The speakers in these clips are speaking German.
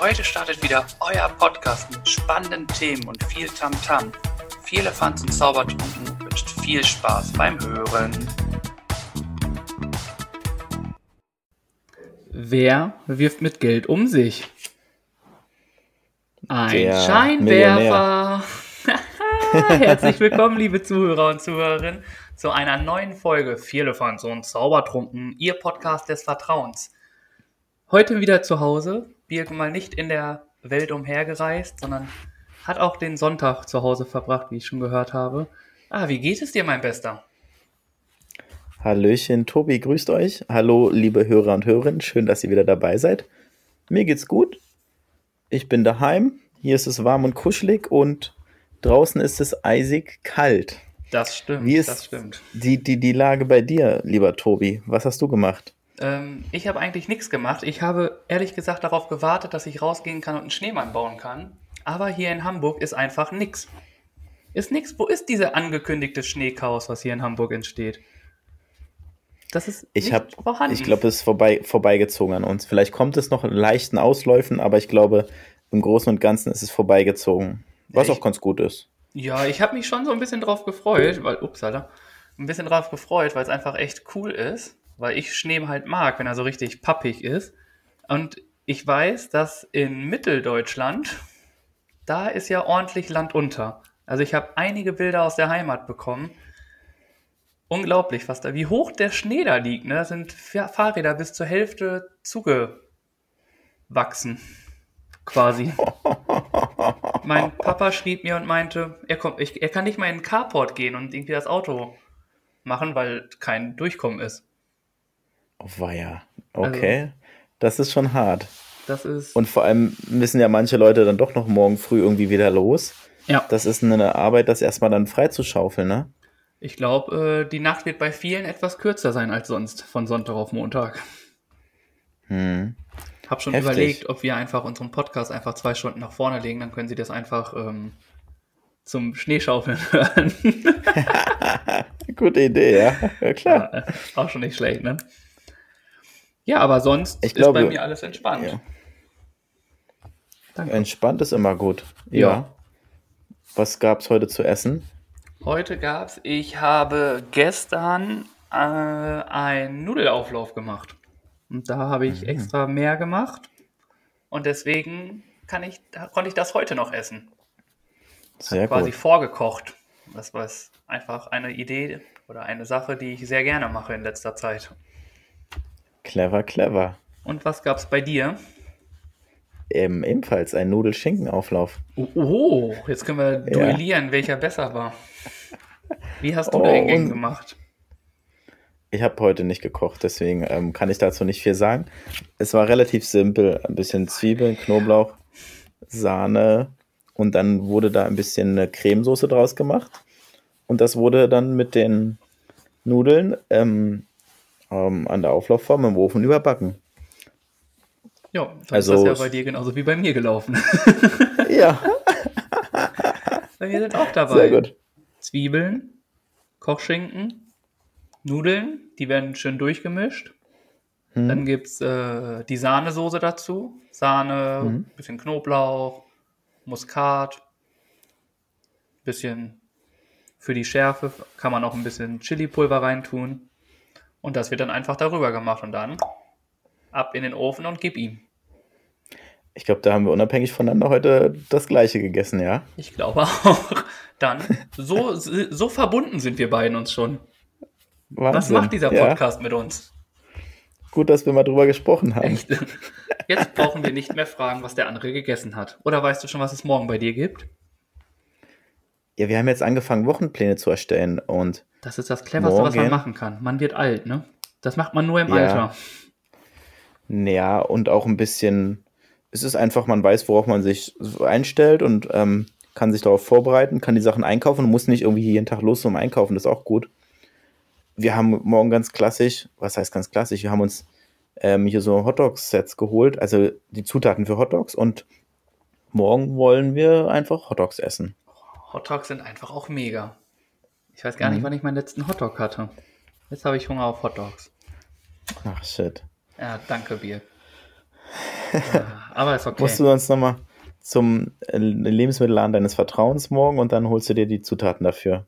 Heute startet wieder euer Podcast mit spannenden Themen und viel Tamtam. -Tam. Viel Elefants und Zaubertrunken wünscht viel Spaß beim Hören. Wer wirft mit Geld um sich? Ein Der Scheinwerfer. Herzlich willkommen, liebe Zuhörer und Zuhörerinnen, zu einer neuen Folge Vierlefanz und Zaubertrunken, Ihr Podcast des Vertrauens. Heute wieder zu Hause, Birk mal nicht in der Welt umhergereist, sondern hat auch den Sonntag zu Hause verbracht, wie ich schon gehört habe. Ah, wie geht es dir, mein Bester? Hallöchen, Tobi, grüßt euch. Hallo, liebe Hörer und Hörerinnen, schön, dass ihr wieder dabei seid. Mir geht's gut. Ich bin daheim. Hier ist es warm und kuschelig und draußen ist es eisig kalt. Das stimmt, Wie ist das stimmt. die, die, die Lage bei dir, lieber Tobi? Was hast du gemacht? Ähm, ich habe eigentlich nichts gemacht. Ich habe ehrlich gesagt darauf gewartet, dass ich rausgehen kann und einen Schneemann bauen kann. Aber hier in Hamburg ist einfach nichts. Ist nichts. Wo ist diese angekündigte Schneechaos, was hier in Hamburg entsteht? Das ist Ich habe, vorhanden. ich glaube, es ist vorbei, vorbeigezogen an uns. Vielleicht kommt es noch in leichten Ausläufen, aber ich glaube, im Großen und Ganzen ist es vorbeigezogen. Was Ja, auch ganz gut ist. Ja, ich habe mich schon so ein bisschen drauf gefreut, weil, upsala, ein bisschen drauf gefreut, weil es einfach echt cool ist, weil ich Schnee halt mag, wenn er so richtig pappig ist. Und ich weiß, dass in Mitteldeutschland, da ist ja ordentlich Land unter. Also ich habe einige Bilder aus der Heimat bekommen. Unglaublich, was da, wie hoch der Schnee da liegt. Ne? Da sind Fahr- Fahrräder bis zur Hälfte zugewachsen. Quasi. Mein Papa schrieb mir und meinte, er, kommt, ich, er kann nicht mal in den Carport gehen und irgendwie das Auto machen, weil kein Durchkommen ist. Oh, weia. Okay. das ist schon hart. Das ist. Und vor allem müssen ja manche Leute dann doch noch morgen früh irgendwie wieder los. ja, Das ist eine Arbeit, das erstmal dann freizuschaufeln, ne? ich glaube, äh, die Nacht wird bei vielen etwas kürzer sein als sonst, von Sonntag auf Montag. Hm. Hab schon Heftig. überlegt, ob wir einfach unseren Podcast einfach zwei Stunden nach vorne legen, dann können Sie das einfach ähm, zum Schneeschaufeln hören. Gute Idee, ja. Ja, klar. Ja, äh, auch schon nicht schlecht, ne? Ja, aber sonst Ich ist glaube- bei mir alles entspannt. Ja. Danke. Entspannt ist immer gut. Ja. Ja. Was gab's heute zu essen? Heute gab's, ich habe gestern äh, einen Nudelauflauf gemacht. Und da habe ich Mhm. extra mehr gemacht. Und deswegen kann ich, konnte ich das heute noch essen. Sehr Quasi gut. vorgekocht. Das war einfach eine Idee oder eine Sache, die ich sehr gerne mache in letzter Zeit. Clever, clever. Und was gab's bei dir? Ähm, ebenfalls ein Nudelschinkenauflauf. Oh, oh, jetzt können wir Ja. duellieren, welcher besser war. Wie hast du Oh, dein Gang gemacht? Ich habe heute nicht gekocht, deswegen ähm, kann ich dazu nicht viel sagen. Es war relativ simpel. Ein bisschen Zwiebeln, Knoblauch, Sahne und dann wurde da ein bisschen eine Cremesoße draus gemacht. Und das wurde dann mit den Nudeln ähm, ähm, an der Auflaufform im Ofen überbacken. Ja, dann Also ist das ja bei dir genauso wie bei mir gelaufen. Ja, bei mir sind auch dabei sehr gut. Zwiebeln, Kochschinken, Nudeln, die werden schön durchgemischt. Hm. Dann gibt es äh, die Sahnesoße dazu. Sahne, Mhm. bisschen Knoblauch, Muskat, bisschen für die Schärfe kann man auch ein bisschen Chili-Pulver reintun. Und das wird dann einfach darüber gemacht und dann ab in den Ofen und gib ihm. Ich glaube, da haben wir unabhängig voneinander heute das gleiche gegessen, ja? Ich glaube auch. Dann, so, so verbunden sind wir beiden uns schon. Was Wahnsinn. macht dieser Ja, Podcast mit uns? gut, dass wir mal drüber gesprochen haben. Echt? Jetzt brauchen wir nicht mehr fragen, was der andere gegessen hat. Oder weißt du schon, was es morgen bei dir gibt? Ja, wir haben jetzt angefangen, Wochenpläne zu erstellen und Das ist das Cleverste, was man Morgen? machen kann. Man wird alt, ne? Das macht man nur im Ja. Alter. Ja, und auch ein bisschen, es ist einfach, man weiß, worauf man sich einstellt und ähm, kann sich darauf vorbereiten, kann die Sachen einkaufen und muss nicht irgendwie jeden Tag los zum Einkaufen, das ist auch gut. Wir haben morgen ganz klassisch, was heißt ganz klassisch, wir haben uns ähm, hier so Hotdogs-Sets geholt, also die Zutaten für Hotdogs und morgen wollen wir einfach Hotdogs essen. Hotdogs sind einfach auch mega. Ich weiß gar nicht, Mhm. wann ich meinen letzten Hotdog hatte. Jetzt habe ich Hunger auf Hotdogs. Ach shit. Ja, danke, Bier. Aber ist okay. Musst du sonst nochmal zum äh, Lebensmittelladen deines Vertrauens morgen und dann holst du dir die Zutaten dafür.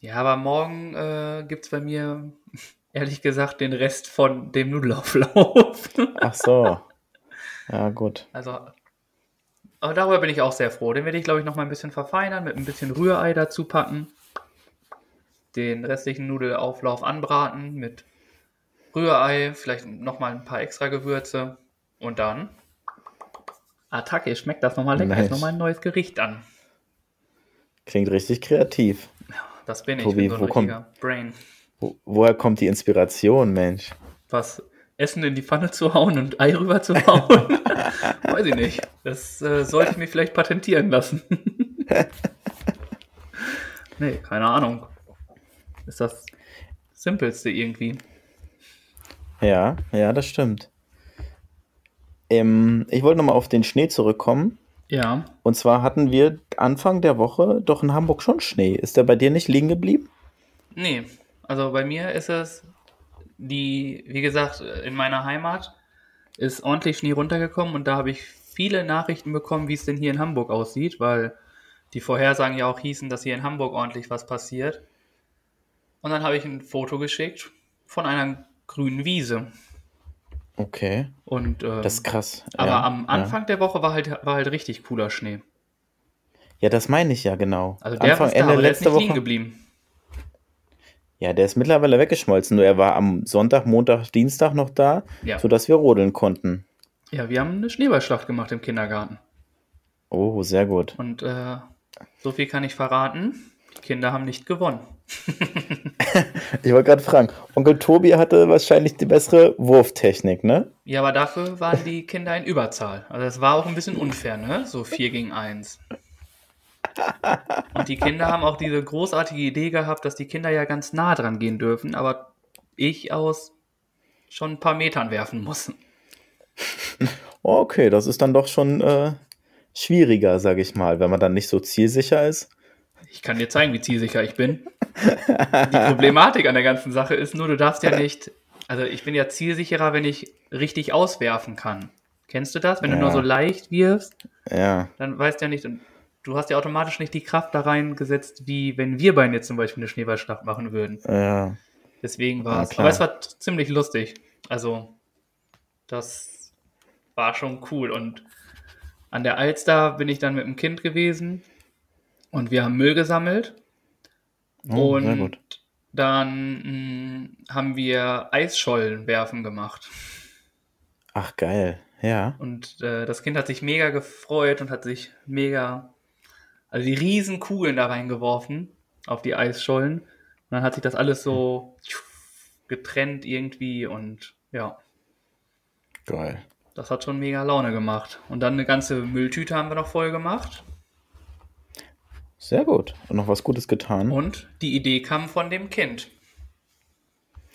Ja, aber morgen äh, gibt es bei mir, ehrlich gesagt, den Rest von dem Nudelauflauf. Ach so. Ja, gut. Also, aber darüber bin ich auch sehr froh. Den werde ich, glaube ich, noch mal ein bisschen verfeinern, mit ein bisschen Rührei dazu packen. Den restlichen Nudelauflauf anbraten mit Rührei, vielleicht noch mal ein paar extra Gewürze. Und dann Attacke, schmeckt das nochmal lecker. Nice. Ist nochmal ein neues Gericht an. Klingt richtig kreativ. Das bin ich, Tobi, ich bin so ein wo kommt- richtiger Brain. Wo, woher kommt die Inspiration, Mensch? Was Essen in die Pfanne zu hauen und Ei rüber zu hauen? Weiß ich nicht. Das äh, sollte ich mir vielleicht patentieren lassen. nee, keine Ahnung. Ist das Simpelste irgendwie. Ja, ja, das stimmt. Ähm, ich wollte nochmal auf den Schnee zurückkommen. Ja. Und zwar hatten wir Anfang der Woche doch in Hamburg schon Schnee. Ist der bei dir nicht liegen geblieben? Nee, also bei mir ist es die, wie gesagt, in meiner Heimat ist ordentlich Schnee runtergekommen und da habe ich viele Nachrichten bekommen, wie es denn hier in Hamburg aussieht, weil die Vorhersagen ja auch hießen, dass hier in Hamburg ordentlich was passiert. Und dann habe ich ein Foto geschickt von einer grünen Wiese. Okay, Und ähm, das ist krass. aber ja, am Anfang der Woche war halt, war halt richtig cooler Schnee. Ja. ja, das meine ich ja genau. Also der Anfang, ist da, Ende liegen Woche. geblieben. Ja, der ist mittlerweile weggeschmolzen. Nur er war am Sonntag, Montag, Dienstag noch da, Ja. sodass wir rodeln konnten. Ja, wir haben eine Schneeballschlacht gemacht im Kindergarten. Oh, sehr gut. Und äh, so viel kann ich verraten. Die Kinder haben nicht gewonnen. Ich wollte gerade fragen, Onkel Tobi hatte wahrscheinlich die bessere Wurftechnik, ne? Ja, aber dafür waren die Kinder in Überzahl. Also es war auch ein bisschen unfair, ne? So 4 gegen 1. Und die Kinder haben auch diese großartige Idee gehabt, dass die Kinder ja ganz nah dran gehen dürfen, aber ich aus schon ein paar Metern werfen muss. Okay, das ist dann doch schon äh, schwieriger, sage ich mal, wenn man dann nicht so zielsicher ist. Ich kann dir zeigen, wie zielsicher ich bin. Die Problematik an der ganzen Sache ist nur, du darfst ja nicht. Also ich bin ja zielsicherer, wenn ich richtig auswerfen kann. Kennst du das? Wenn du Ja. nur so leicht wirfst, Ja, dann weißt du ja nicht, du hast ja automatisch nicht die Kraft da reingesetzt, wie wenn wir beiden jetzt zum Beispiel eine Schneeballschlacht machen würden. ja. Deswegen war Ja, es. Aber es war ziemlich lustig. Also, das war schon cool. Und an der Alster bin ich dann mit dem Kind gewesen und wir haben Müll gesammelt. Oh, und dann mh, haben wir Eisschollen werfen gemacht. Ach, geil. Ja. Und äh, das Kind hat sich mega gefreut und hat sich mega, also die riesen Kugeln da reingeworfen auf die Eisschollen. Und dann hat sich das alles so getrennt irgendwie und ja, Geil. das hat schon mega Laune gemacht. Und dann eine ganze Mülltüte haben wir noch voll gemacht. Sehr gut. Und noch was Gutes getan. Und, Und die Idee kam von dem Kind.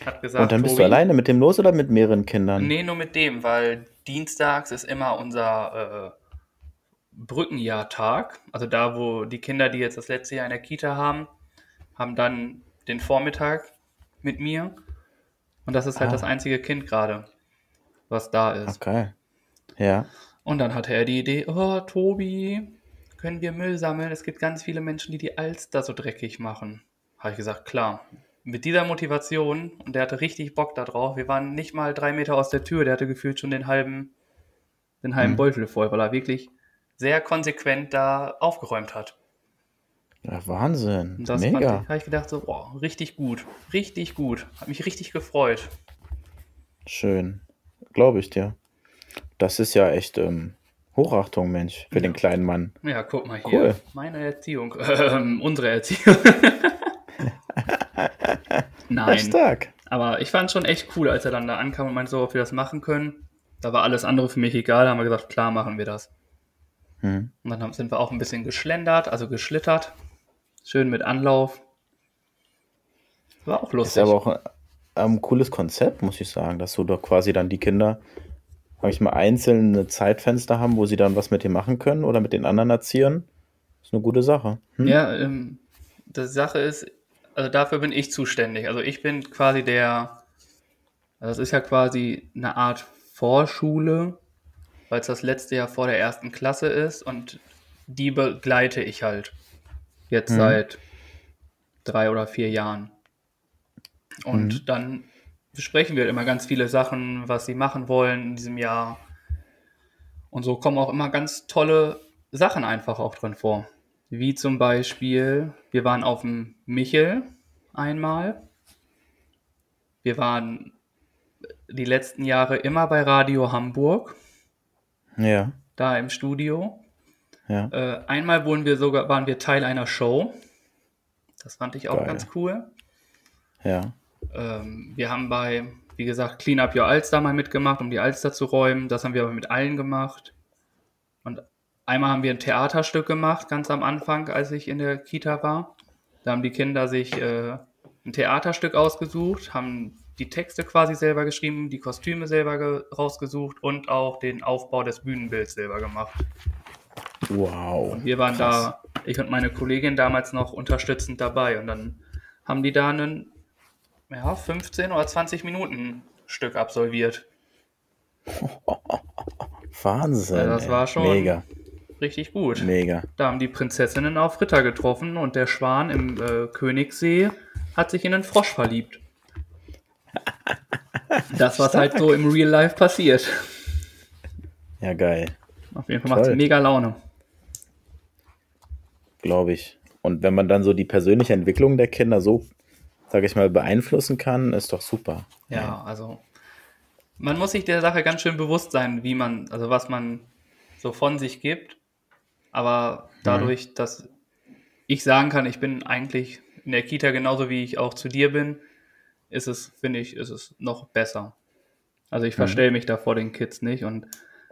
Hat gesagt, dann bist Tobi, du alleine mit dem los oder mit mehreren Kindern? Nee, nur mit dem, weil dienstags ist immer unser äh, Brückenjahrtag. Also da, wo die Kinder, die jetzt das letzte Jahr in der Kita haben, haben dann den Vormittag mit mir. Und das ist halt Ah. das einzige Kind gerade, was da ist. Okay. Ja. Und dann hatte er die Idee, oh, Tobi, können wir Müll sammeln? Es gibt ganz viele Menschen, die die Alster so dreckig machen. Habe ich gesagt, klar. Mit dieser Motivation, und der hatte richtig Bock da drauf, wir waren nicht mal drei Meter aus der Tür, der hatte gefühlt schon den halben, den halben Mhm. Beutel voll, weil er wirklich sehr konsequent da aufgeräumt hat. ja Wahnsinn. Und das Mega. habe ich gedacht, so, boah, richtig gut, richtig gut. Hat mich richtig gefreut. Schön. Glaube ich dir. Das ist ja echt ähm, Hochachtung, Mensch, für den kleinen Mann. Ja, guck mal hier. Cool. Meine Erziehung. Ähm, unsere Erziehung. Ja, Nein. stark. Aber ich fand schon echt cool, als er dann da ankam und meinte so, ob wir das machen können. Da war alles andere für mich egal. Da haben wir gesagt, klar, machen wir das. Hm. Und dann haben- sind wir auch ein bisschen geschlendert, also geschlittert. Schön mit Anlauf. War auch Ist lustig. aber auch ein cooles Konzept, muss ich sagen, dass du doch quasi dann die Kinder, sag ich mal, einzelne Zeitfenster haben, wo sie dann was mit dir machen können oder mit den anderen Erziehern. Ist eine gute Sache. Hm? Ja, ähm, die Sache ist, also dafür bin ich zuständig. Also ich bin quasi der, also das ist ja quasi eine Art Vorschule weil es das letzte Jahr vor der ersten Klasse ist und die begleite ich halt jetzt Mhm. seit drei oder vier Jahren. Und Mhm. dann besprechen wir immer ganz viele Sachen, was sie machen wollen in diesem Jahr. Und so kommen auch immer ganz tolle Sachen einfach auch drin vor. Wie zum Beispiel, wir waren auf dem Michel einmal. Wir waren die letzten Jahre immer bei Radio Hamburg, Ja, da im Studio. ja. Äh, einmal wurden wir sogar, waren wir Teil einer Show. Das fand ich auch Geil. ganz cool. Ja. Ähm, wir haben bei, wie gesagt, Clean Up Your Alster mal mitgemacht, um die Alster zu räumen. Das haben wir aber mit allen gemacht. Und einmal haben wir ein Theaterstück gemacht, ganz am Anfang, als ich in der Kita war. Da haben die Kinder sich äh, ein Theaterstück ausgesucht, haben die Texte quasi selber geschrieben, die Kostüme selber ge rausgesucht und auch den Aufbau des Bühnenbilds selber gemacht. Wow. Und wir waren Krass. da, ich und meine Kollegin damals noch unterstützend dabei. Und dann haben die da einen ja, 15 oder 20 Minuten Stück absolviert. Wahnsinn. Ja, das ey. war schon- Mega, Richtig gut. mega. Da haben die Prinzessinnen auf Ritter getroffen und der Schwan im äh, Königssee hat sich in einen Frosch verliebt. Das, was halt so im Real Life passiert. Ja, geil. Auf jeden Fall macht es mega Laune. Glaube ich. Und wenn man dann so die persönliche Entwicklung der Kinder so, sage ich mal, beeinflussen kann, ist doch super. Ja, also man muss sich der Sache ganz schön bewusst sein, wie man, also was man so von sich gibt. Aber dadurch, dass ich sagen kann, ich bin eigentlich in der Kita genauso wie ich auch zu dir bin, ist es, finde ich, ist es noch besser. Also ich verstelle mich da vor den Kids nicht. Und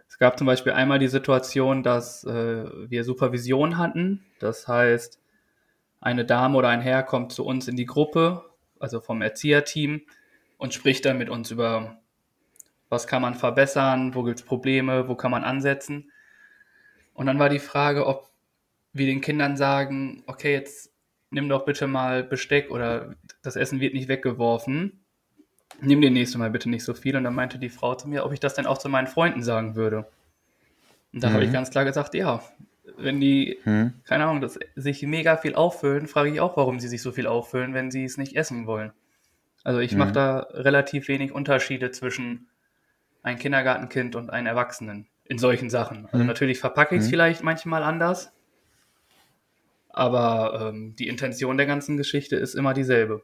es gab zum Beispiel einmal die Situation, dass äh, wir Supervision hatten. Das heißt, eine Dame oder ein Herr kommt zu uns in die Gruppe, also vom Erzieherteam, und spricht dann mit uns über, was kann man verbessern, wo gibt es Probleme, wo kann man ansetzen. Und dann war die Frage, ob wir den Kindern sagen, okay, jetzt nimm doch bitte mal Besteck oder das Essen wird nicht weggeworfen. Nimm dir nächstes Mal bitte nicht so viel. Und dann meinte die Frau zu mir, ob ich das denn auch zu meinen Freunden sagen würde. Und da habe ich Mhm. ganz klar gesagt, ja, wenn die, Hm? keine Ahnung, das, sich mega viel auffüllen, frage ich auch, warum sie sich so viel auffüllen, wenn sie es nicht essen wollen. Also ich mache Mhm. da relativ wenig Unterschiede zwischen ein Kindergartenkind und einem Erwachsenen in solchen Sachen. Also Mhm. natürlich verpacke ich es Mhm. vielleicht manchmal anders, aber ähm, die Intention der ganzen Geschichte ist immer dieselbe.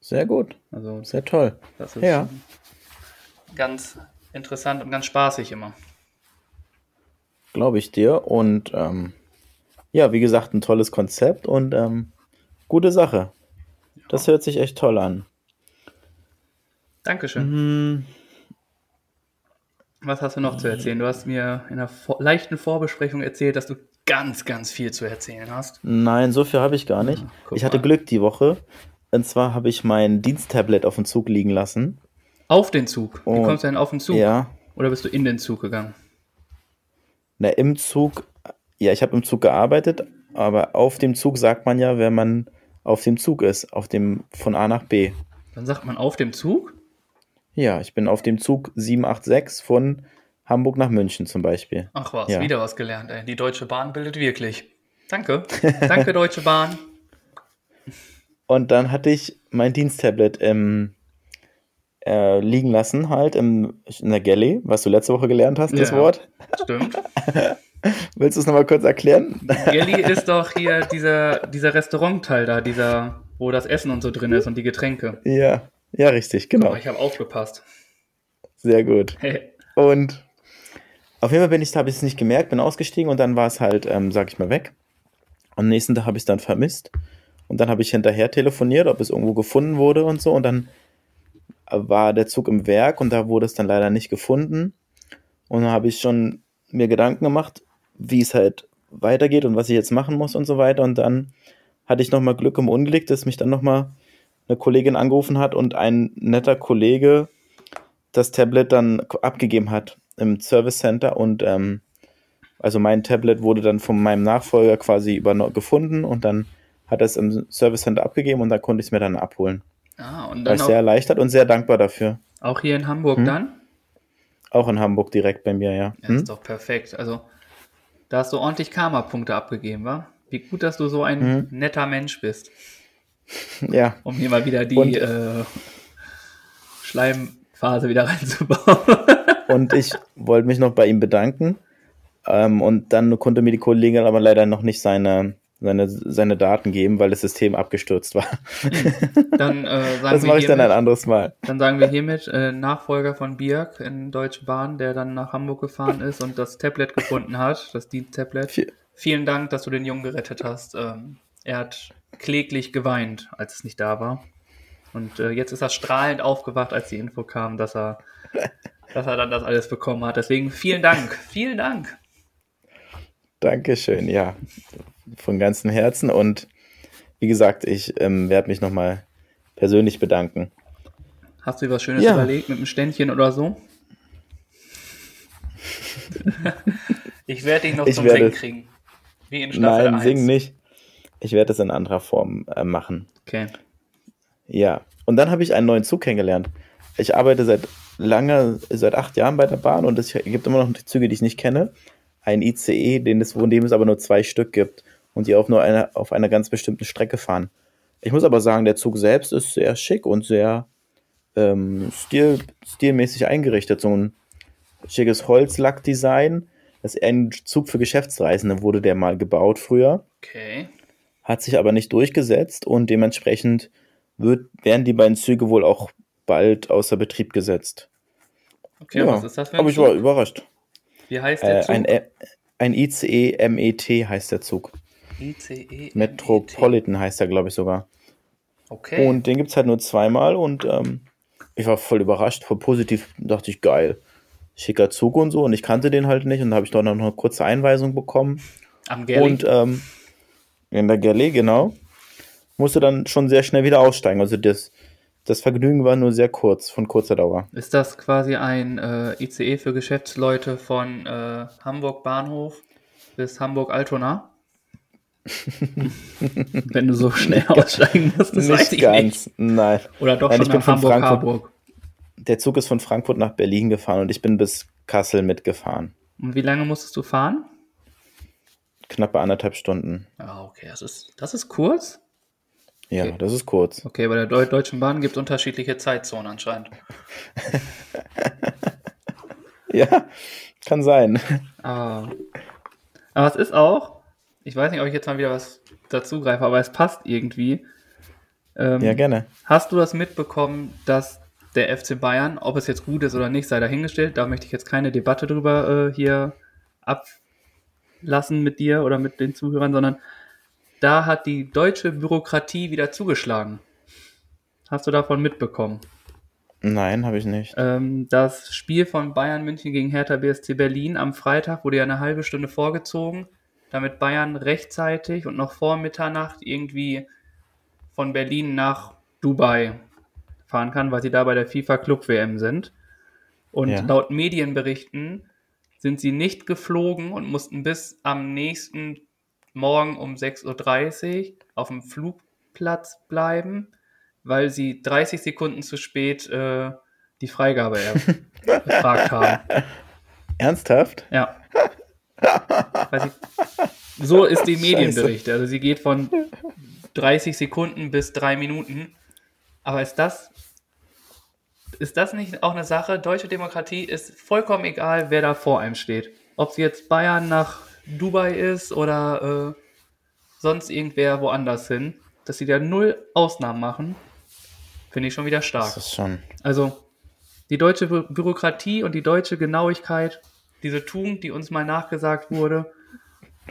Sehr gut. Also Sehr toll. das ist Ja. ganz interessant und ganz spaßig immer. Glaube ich dir. Und ähm, ja, wie gesagt, ein tolles Konzept und ähm, gute Sache. Das hört sich echt toll an. Dankeschön. Hm, Was hast du noch zu erzählen? Du hast mir in einer vor leichten Vorbesprechung erzählt, dass du ganz, ganz viel zu erzählen hast. nein, so viel habe ich gar nicht. Guck ich hatte mal. Glück die Woche. Und zwar habe ich mein Diensttablet auf dem Zug liegen lassen. Auf den Zug. Wie Oh, kommst du denn auf den Zug? Ja. Oder bist du in den Zug gegangen? Na, im Zug, ja, ich habe im Zug gearbeitet, aber auf dem Zug sagt man ja, wenn man auf dem Zug ist, auf dem von A nach B. Dann sagt man auf dem Zug? Ja, ich bin auf dem Zug 786 von Hamburg nach München zum Beispiel. Ach was, Ja. wieder was gelernt. Ey. Die Deutsche Bahn bildet wirklich. Danke. Danke, Deutsche Bahn. Und dann hatte ich mein Diensttablet im, äh, liegen lassen, halt im, in der Galley, was du letzte Woche gelernt hast, das Ja. Wort. Stimmt. Willst du es nochmal kurz erklären? Gelli ist doch hier dieser, dieser Restaurantteil da, dieser, wo das Essen und so drin ist und die Getränke. ja, ja, richtig, genau. Oh, ich habe aufgepasst. Sehr gut. Hey. Und auf jeden Fall bin ich, habe ich es nicht gemerkt, bin ausgestiegen und dann war es halt, ähm, sag ich mal, weg. Am nächsten Tag habe ich es dann vermisst. Und dann habe ich hinterher telefoniert, ob es irgendwo gefunden wurde und so. Und dann war der Zug im Werk und da wurde es dann leider nicht gefunden. Und dann habe ich schon mir Gedanken gemacht, wie es halt weitergeht und was ich jetzt machen muss und so weiter. Und dann hatte ich nochmal Glück im Unglück, dass mich dann nochmal eine Kollegin angerufen hat und ein netter Kollege das Tablet dann abgegeben hat im Service Center und ähm, also mein Tablet wurde dann von meinem Nachfolger quasi überno- gefunden und dann hat er es im Service Center abgegeben und da konnte ich es mir dann abholen. Ah, und War dann ich auch, sehr erleichtert und sehr dankbar dafür. auch hier in Hamburg Hm? dann? Auch in Hamburg direkt bei mir, ja. Ja, Hm? ist doch perfekt. Also, da hast du ordentlich Karma-Punkte abgegeben, wa? Wie gut, dass du so ein Mhm. netter Mensch bist. Ja, Um hier mal wieder die Und- äh, Schleimphase wieder reinzubauen. und ich wollte mich noch bei ihm bedanken. Ähm, und dann konnte mir die Kollegin aber leider noch nicht seine, seine, seine Daten geben, weil das System abgestürzt war. Dann, äh, sagen Das wir mache ich dann ein anderes Mal. dann sagen wir hiermit äh, Nachfolger von Birk in Deutsche Bahn, der dann nach Hamburg gefahren ist und das Tablet gefunden hat, das Dienst-Tablet. Vi- Vielen Dank, dass du den Jungen gerettet hast. Ähm, er hat kläglich geweint, als es nicht da war. Und äh, jetzt ist er strahlend aufgewacht, als die Info kam, dass er, dass er dann das alles bekommen hat. Deswegen vielen Dank, vielen Dank. Dankeschön, ja. Von ganzem Herzen. Und wie gesagt, ich ähm, werde mich nochmal persönlich bedanken. Hast du dir was Schönes Ja. überlegt mit einem Ständchen oder so? ich werde dich noch Ich zum werde- Singen kriegen. Wie in Staffel Nein, 1. sing nicht. Ich werde es in anderer Form äh, machen. Okay. Ja. Und dann habe ich einen neuen Zug kennengelernt. Ich arbeite seit lange, seit acht Jahren bei der Bahn und es gibt immer noch Züge, die ich nicht kenne. Ein ICE, den es, von dem es aber nur zwei Stück gibt und die auf nur eine, auf einer ganz bestimmten Strecke fahren. Ich muss aber sagen, der Zug selbst ist sehr schick und sehr ähm, stil, stilmäßig eingerichtet. So ein schickes Holzlackdesign. Das ist ein Zug für Geschäftsreisende, wurde der mal gebaut früher Okay. Hat sich aber nicht durchgesetzt und dementsprechend wird, werden die beiden Züge wohl auch bald außer Betrieb gesetzt. Okay, was ist das für ein Aber ich war überrascht. Wie heißt der Äh, Zug? ein, Ä- ein ICE MET heißt der Zug. ICE. Metropolitan heißt er, glaube ich, sogar. Okay. Und den gibt es halt nur zweimal und ähm, ich war voll überrascht, voll positiv, dachte ich, geil. Schicker Zug und so und ich kannte den halt nicht und da habe ich doch noch eine kurze Einweisung bekommen. Am Gerling. Und ähm, in der Galley, genau. Musste dann schon sehr schnell wieder aussteigen. Also das, das Vergnügen war nur sehr kurz, von kurzer Dauer. Ist das quasi ein äh, ICE für Geschäftsleute von äh, Hamburg Bahnhof bis Hamburg Altona? Wenn du so schnell aussteigen musst, das weiß ich nicht. Nein. Oder doch Nein, schon ich bin nach von Hamburg Frankfurt. Harburg. Der Zug ist von Frankfurt nach Berlin gefahren und ich bin bis Kassel mitgefahren. Und wie lange musstest du fahren? Knappe anderthalb Stunden. Ah, okay, das ist, das ist kurz. Ja, Okay. das ist kurz. Okay, bei der Deu Deutschen Bahn gibt es unterschiedliche Zeitzonen anscheinend. Ja, kann sein. Ah. Aber es ist auch, ich weiß nicht, ob ich jetzt mal wieder was dazugreife, aber es passt irgendwie. Ähm, Ja, gerne. Hast du das mitbekommen, dass der FC Bayern, ob es jetzt gut ist oder nicht, sei dahingestellt, da möchte ich jetzt keine Debatte drüber äh, hier ablassen mit dir oder mit den Zuhörern, sondern da hat die deutsche Bürokratie wieder zugeschlagen. Hast du davon mitbekommen? Nein, habe ich nicht. Ähm, das Spiel von Bayern München gegen Hertha BSC Berlin am Freitag wurde ja eine halbe Stunde vorgezogen, damit Bayern rechtzeitig und noch vor Mitternacht irgendwie von Berlin nach Dubai fahren kann, weil sie da bei der FIFA Club WM sind. Und Ja. laut Medienberichten sind sie nicht geflogen und mussten bis am nächsten Morgen um 6.30 Uhr auf dem Flugplatz bleiben, weil sie 30 Sekunden zu spät äh, die Freigabe er gefragt haben. Ernsthaft? Ja. Ich, so ist die. Medienbericht. Also sie geht von 30 Sekunden bis drei Minuten. Aber ist das, ist das nicht auch eine Sache? Deutsche Demokratie ist vollkommen egal, wer da vor einem steht. Ob es jetzt Bayern nach Dubai ist oder äh, sonst irgendwer woanders hin. Dass sie da null Ausnahmen machen, finde ich schon wieder stark. Das ist schon. Also die deutsche Bü Bürokratie und die deutsche Genauigkeit, diese Tugend, die uns mal nachgesagt wurde,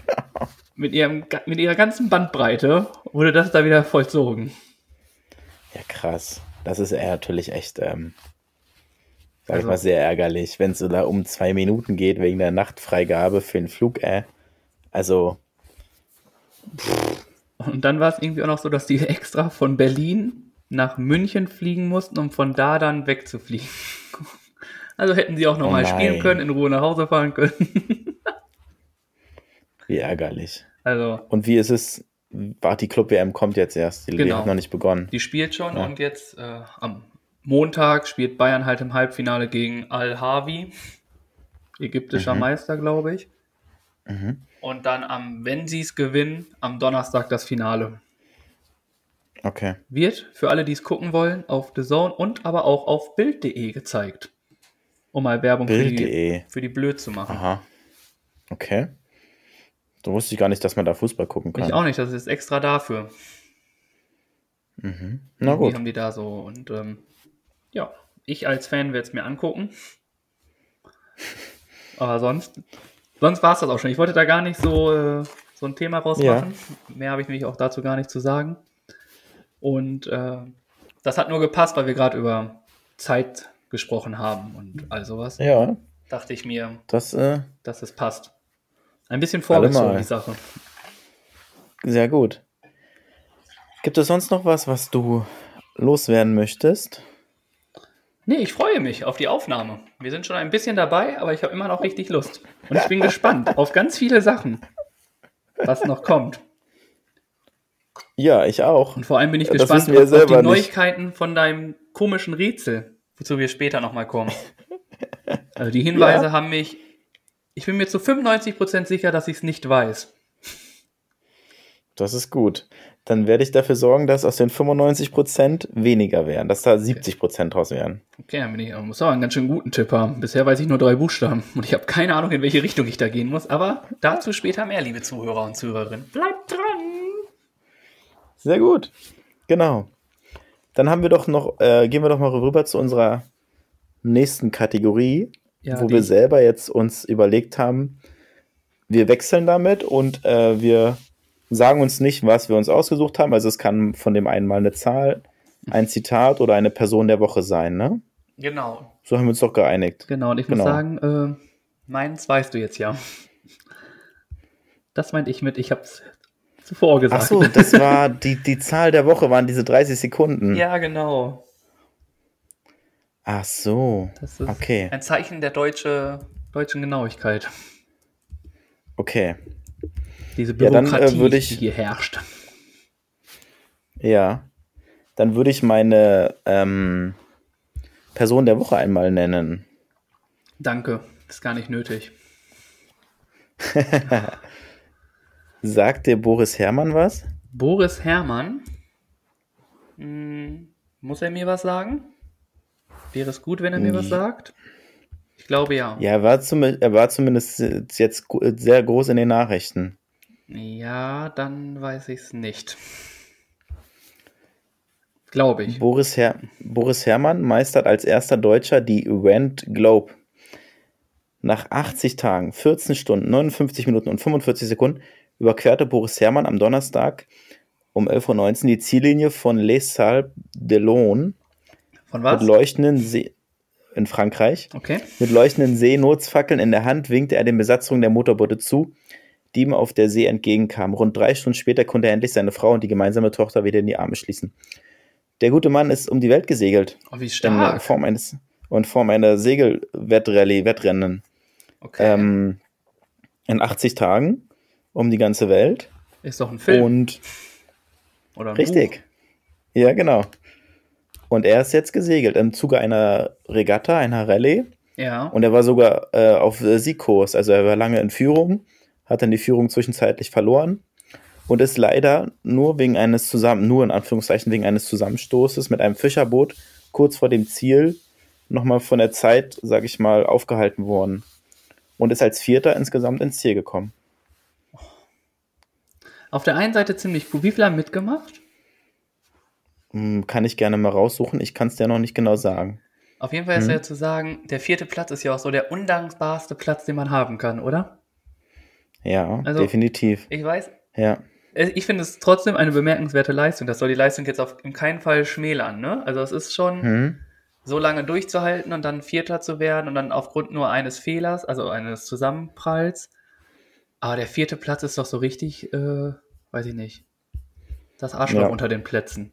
mit, ihrem, mit ihrer ganzen Bandbreite wurde das da wieder vollzogen. Ja, krass. Das ist natürlich echt, ähm, sag Also- ich mal, sehr ärgerlich, wenn es so da um zwei Minuten geht wegen der Nachtfreigabe für den Flug, äh. Also, Und dann war es irgendwie auch noch so, dass die extra von Berlin nach München fliegen mussten, um von da dann wegzufliegen. Also hätten sie auch nochmal Oh spielen können, in Ruhe nach Hause fahren können. wie ärgerlich. Also Und wie ist es? Warte, die Club WM kommt jetzt erst. Die, Genau. hat noch nicht begonnen. Die spielt schon Ja. und jetzt äh, am Montag spielt Bayern halt im Halbfinale gegen Al-Hawi, ägyptischer Mhm. Meister, glaube ich. Mhm. Und dann am, wenn sie es gewinnen, am Donnerstag das Finale. Okay. Wird für alle, die es gucken wollen, auf The Zone und aber auch auf Bild.de gezeigt. Um mal Werbung für die, für die Blöd zu machen. Aha. Okay. So wusste ich gar nicht, dass man da Fußball gucken kann. Ich auch nicht, das ist extra dafür. Mhm. Na Die gut. haben die da so. Und ähm, ja, ich als Fan werde es mir angucken. Aber sonst, sonst war es das auch schon. Ich wollte da gar nicht so, äh, so ein Thema rausmachen. Mehr habe ich nämlich auch dazu gar nicht zu sagen. Und äh, das hat nur gepasst, weil wir gerade über Zeit gesprochen haben und all sowas. Ja, Dachte ich mir, das äh, dass es passt. Ein bisschen vorgezogen, die Sache. sehr gut. Gibt es sonst noch was, was du loswerden möchtest? Nee, ich freue mich auf die Aufnahme. Wir sind schon ein bisschen dabei, aber ich habe immer noch richtig Lust. Und ich bin gespannt auf ganz viele Sachen, was noch kommt. Ja, ich auch. Und vor allem bin ich gespannt auf, auf die nicht. Neuigkeiten von deinem komischen Rätsel, wozu wir später nochmal kommen. Also die Hinweise Ja. haben mich. Ich bin mir zu 95% sicher, dass ich es nicht weiß. Das ist gut. Dann werde ich dafür sorgen, dass aus den 95% weniger wären, dass da 70% draus wären. Okay, dann bin ich, muss auch einen ganz schön guten Tipp haben. Bisher weiß ich nur drei Buchstaben und ich habe keine Ahnung, in welche Richtung ich da gehen muss. Aber dazu später mehr, liebe Zuhörer und Zuhörerinnen. Bleibt dran! Sehr gut. Genau. Dann haben wir doch noch, äh, gehen wir doch mal rüber zu unserer nächsten Kategorie, Ja, wo die- wir selber jetzt uns überlegt haben, wir wechseln damit und äh, wir sagen uns nicht, was wir uns ausgesucht haben. Also es kann von dem einen mal eine Zahl, ein Zitat oder eine Person der Woche sein, ne? Genau, So haben wir uns doch geeinigt. genau. Und ich Genau. muss sagen, äh, meins weißt du jetzt ja. Das meinte ich mit, ich habe es zuvor gesagt. Ach so, das war die, die Zahl der Woche, waren diese 30 Sekunden. Ja, genau. Ach so. Das ist Okay. ein Zeichen der deutsche, deutschen Genauigkeit. Okay. Diese Ja, dann, äh, Bürokratie, würde ich- die hier herrscht. Ja. Dann würde ich meine ähm, Person der Woche einmal nennen. Danke, ist gar nicht nötig. Sagt dir Boris Herrmann was? Boris Herrmann. Hm, muss er mir was sagen? Wäre es gut, wenn er mir was Nee. sagt? Ich glaube ja. Ja, er war, zum, er war zumindest jetzt sehr groß in den Nachrichten. Ja, dann weiß ich es nicht. Glaube ich. Boris, Her Boris Herrmann meistert als erster Deutscher die Event Globe. Nach 80 Tagen, 14 Stunden, 59 Minuten und 45 Sekunden überquerte Boris Herrmann am Donnerstag um 11.19 Uhr die Ziellinie von Les Salles de Von mit was? leuchtenden See in Frankreich. Okay. Mit leuchtenden Seenotfackeln in der Hand winkte er den Besatzungen der Motorboote zu, die ihm auf der See entgegenkamen. Rund drei Stunden später konnte er endlich seine Frau und die gemeinsame Tochter wieder in die Arme schließen. Der gute Mann ist um die Welt gesegelt. Oh, wie In stark. Form eines in Form einer Segelwettrallye, Wettrennen. Okay. Ähm, in 80 Tagen um die ganze Welt. ist doch ein Film. Und oder ein richtig. Ja, genau. Und er ist jetzt gesegelt im Zuge einer Regatta, einer Rallye. Ja. Und er war sogar äh, auf äh, Siegkurs. Also er war lange in Führung, hat dann die Führung zwischenzeitlich verloren und ist leider nur wegen eines zusammen, nur in Anführungszeichen wegen eines Zusammenstoßes mit einem Fischerboot kurz vor dem Ziel nochmal von der Zeit, sag ich mal, aufgehalten worden. Und ist als Vierter insgesamt ins Ziel gekommen. Auf der einen Seite ziemlich cool. Wie viele haben mitgemacht? Hm, Kann ich gerne mal raussuchen. Ich kann es dir noch nicht genau sagen. Auf jeden Fall ist Mhm. ja zu sagen, der vierte Platz ist ja auch so der undankbarste Platz, den man haben kann, oder? Ja, Also- definitiv. Ich weiß. Ja. äh, Ich finde es trotzdem eine bemerkenswerte Leistung. Das soll die Leistung jetzt auf in keinen Fall schmälern, ne? Also es ist schon Hm. so lange durchzuhalten und dann Vierter zu werden und dann aufgrund nur eines Fehlers, also eines Zusammenpralls. Aber der vierte Platz ist doch so richtig, äh, weiß ich nicht. Das Arschloch Ja. unter den Plätzen.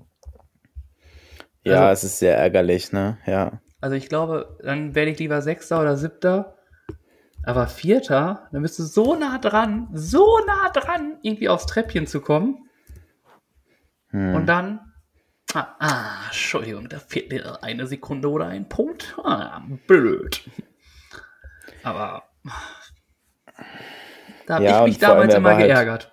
Ja, Also- es ist sehr ärgerlich, ne? Ja. Also ich glaube, dann werde ich lieber Sechster oder Siebter. Aber Vierter, dann bist du so nah dran, so nah dran, irgendwie aufs Treppchen zu kommen. Hm. Und dann Ah, ah, Entschuldigung, da fehlt mir eine Sekunde oder ein Punkt. Ah, blöd. Aber da habe Ja, ich mich damals er immer halt- geärgert.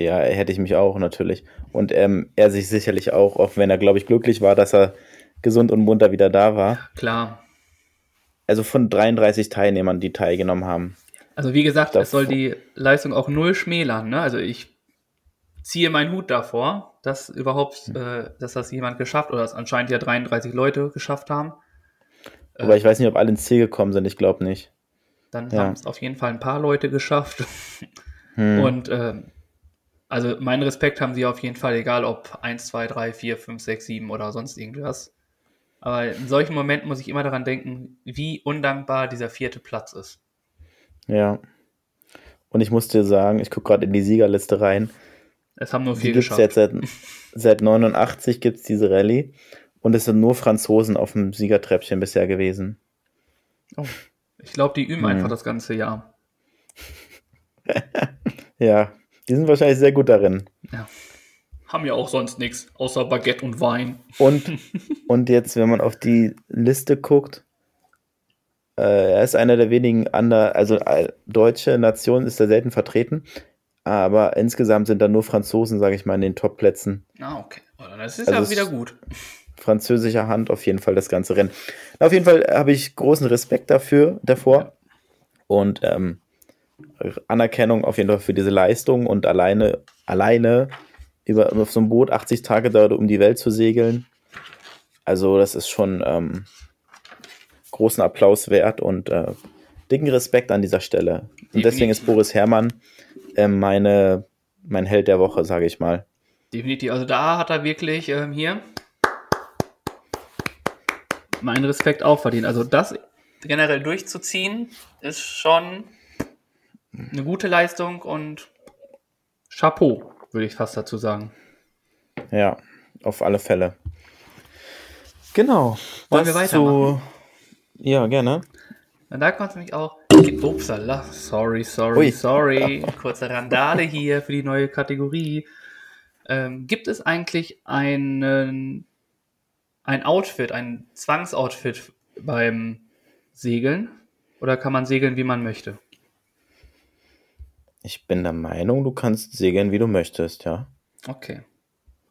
Ja, hätte ich mich auch natürlich. Und ähm, er sich sicherlich auch, auch wenn er, glaube ich, glücklich war, dass er gesund und munter wieder da war. Klar. Also von 33 Teilnehmern, die teilgenommen haben. Also wie gesagt, Davor- es soll die Leistung auch null schmälern. Ne? Also ich ziehe meinen Hut davor, dass überhaupt, Hm. äh, dass das jemand geschafft oder dass anscheinend ja 33 Leute geschafft haben. Aber ich weiß nicht, ob alle ins Ziel gekommen sind. Ich glaube nicht. Dann Ja. haben es auf jeden Fall ein paar Leute geschafft. Hm. Und ähm, also meinen Respekt haben sie auf jeden Fall, egal ob 1, 2, 3, 4, 5, 6, 7 oder sonst irgendwas. Aber in solchen Momenten muss ich immer daran denken, wie undankbar dieser vierte Platz ist. Ja. Und ich muss dir sagen, ich gucke gerade in die Siegerliste rein. Es haben nur vier geschafft. jetzt seit, seit 89 gibt es diese Rallye. Und es sind nur Franzosen auf dem Siegertreppchen bisher gewesen. Oh. Ich glaube, die üben Hm. einfach das ganze Jahr. Ja, die sind wahrscheinlich sehr gut darin. Ja. Haben ja auch sonst nichts, außer Baguette und Wein. Und, und jetzt, wenn man auf die Liste guckt, äh, er ist einer der wenigen ander, also äh, deutsche Nationen ist er selten vertreten, aber insgesamt sind da nur Franzosen, sage ich mal, in den Top-Plätzen. Ah, okay. Oh, Das ist Also ja wieder gut. Französischer Hand auf jeden Fall das ganze Rennen. Auf jeden Fall habe ich großen Respekt dafür, davor und ähm, Anerkennung auf jeden Fall für diese Leistung und alleine, alleine über, auf so einem Boot 80 Tage da um die Welt zu segeln. Also, das ist schon ähm, großen Applaus wert und äh, dicken Respekt an dieser Stelle. Und deswegen ist. Boris Herrmann äh, meine, mein Held der Woche, sage ich mal. Definitiv. Also da hat er wirklich ähm, hier meinen Respekt auch verdient. Also das generell durchzuziehen ist schon eine gute Leistung und Chapeau, würde ich fast dazu sagen. Ja, auf alle Fälle. Genau. Wollen wir weitermachen? zu- Ja, gerne. Und da kommt nämlich auch. Upsala, sorry, sorry, Ui. sorry. Kurze Randale hier für die neue Kategorie. Ähm, gibt es eigentlich einen, ein Outfit, ein Zwangsoutfit beim Segeln? Oder kann man segeln, wie man möchte? Ich bin der Meinung, du kannst segeln, wie du möchtest, ja. Okay.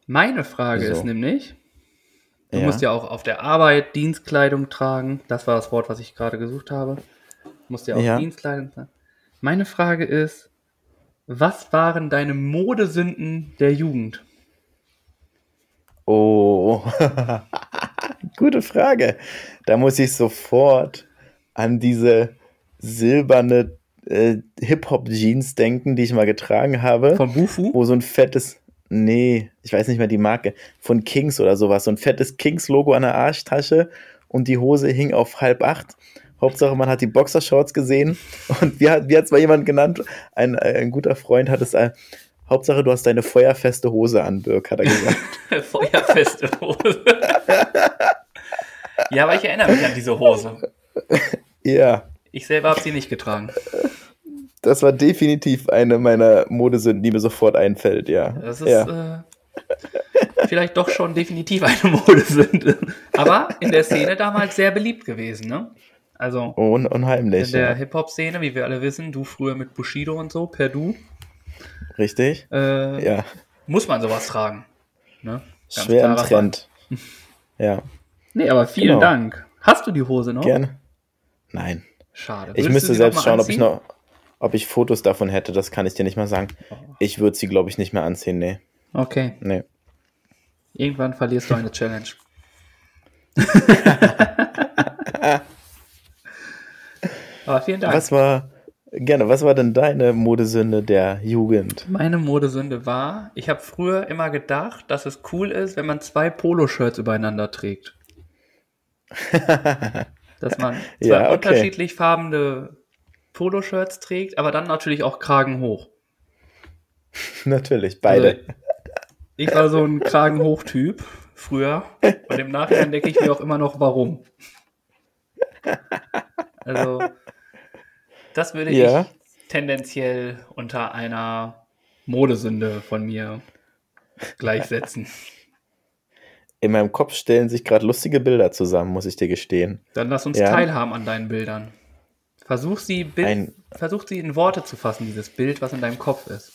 Meine Frage So. ist nämlich, du Ja. musst ja auch auf der Arbeit Dienstkleidung tragen. Das war das Wort, was ich gerade gesucht habe. Du musst ja auch Ja. Dienstkleidung tragen. Meine Frage ist, was waren deine Modesünden der Jugend? Oh, gute Frage. Da muss ich sofort an diese silberne äh, Hip-Hop-Jeans denken, die ich mal getragen habe. Von Bufu? wo so ein fettes, nee, ich weiß nicht mehr die Marke, von Kings oder sowas, so ein fettes Kings-Logo an der Arschtasche und die Hose hing auf halb acht. Hauptsache, man hat die Boxershorts gesehen und wie hat, wie es mal jemand genannt? Ein, ein guter Freund hat es, äh, Hauptsache, du hast deine feuerfeste Hose an, Birk, hat er gesagt. Feuerfeste Hose. ja, aber ich erinnere mich an diese Hose. ja, Ich selber habe sie nicht getragen. Das war definitiv eine meiner Modesünden, die mir sofort einfällt, ja. Das ist ja. äh, vielleicht doch schon definitiv eine Modesünde. Aber in der Szene damals sehr beliebt gewesen, ne? Also Un unheimlich. in der Ja. Hip-Hop-Szene, wie wir alle wissen, du früher mit Bushido und so, per Du, Richtig? äh, Ja, muss man sowas tragen. Ne? Ganz schwer im Trend. Ja. Nee, aber vielen Genau. Dank. Hast du die Hose noch? gerne. Nein. Schade. Ich Würdest müsste du sie selbst schauen, ob ich anziehen? noch, ob ich Fotos davon hätte. Das kann ich dir nicht mal sagen. Ich würde sie, glaube ich, nicht mehr anziehen. Nee. Okay, nee. irgendwann verlierst du eine Challenge. aber vielen Dank. Was war, gerne, was war denn deine Modesünde der Jugend? Meine Modesünde war, ich habe früher immer gedacht, dass es cool ist, wenn man zwei Poloshirts übereinander trägt. Dass man zwei Ja, okay. unterschiedlich farbene Poloshirts trägt, aber dann natürlich auch Kragen hoch. Natürlich, beide. Also, ich war so ein Kragen-Hoch-Typ früher. Bei dem Nachhinein denke ich mir auch immer noch, warum. Also, das würde Ja. ich tendenziell unter einer Modesünde von mir gleichsetzen. In meinem Kopf stellen sich gerade lustige Bilder zusammen, muss ich dir gestehen. Dann lass uns Ja. teilhaben an deinen Bildern. Versuch sie, Bild, Ein- versuch sie in Worte zu fassen, dieses Bild, was in deinem Kopf ist.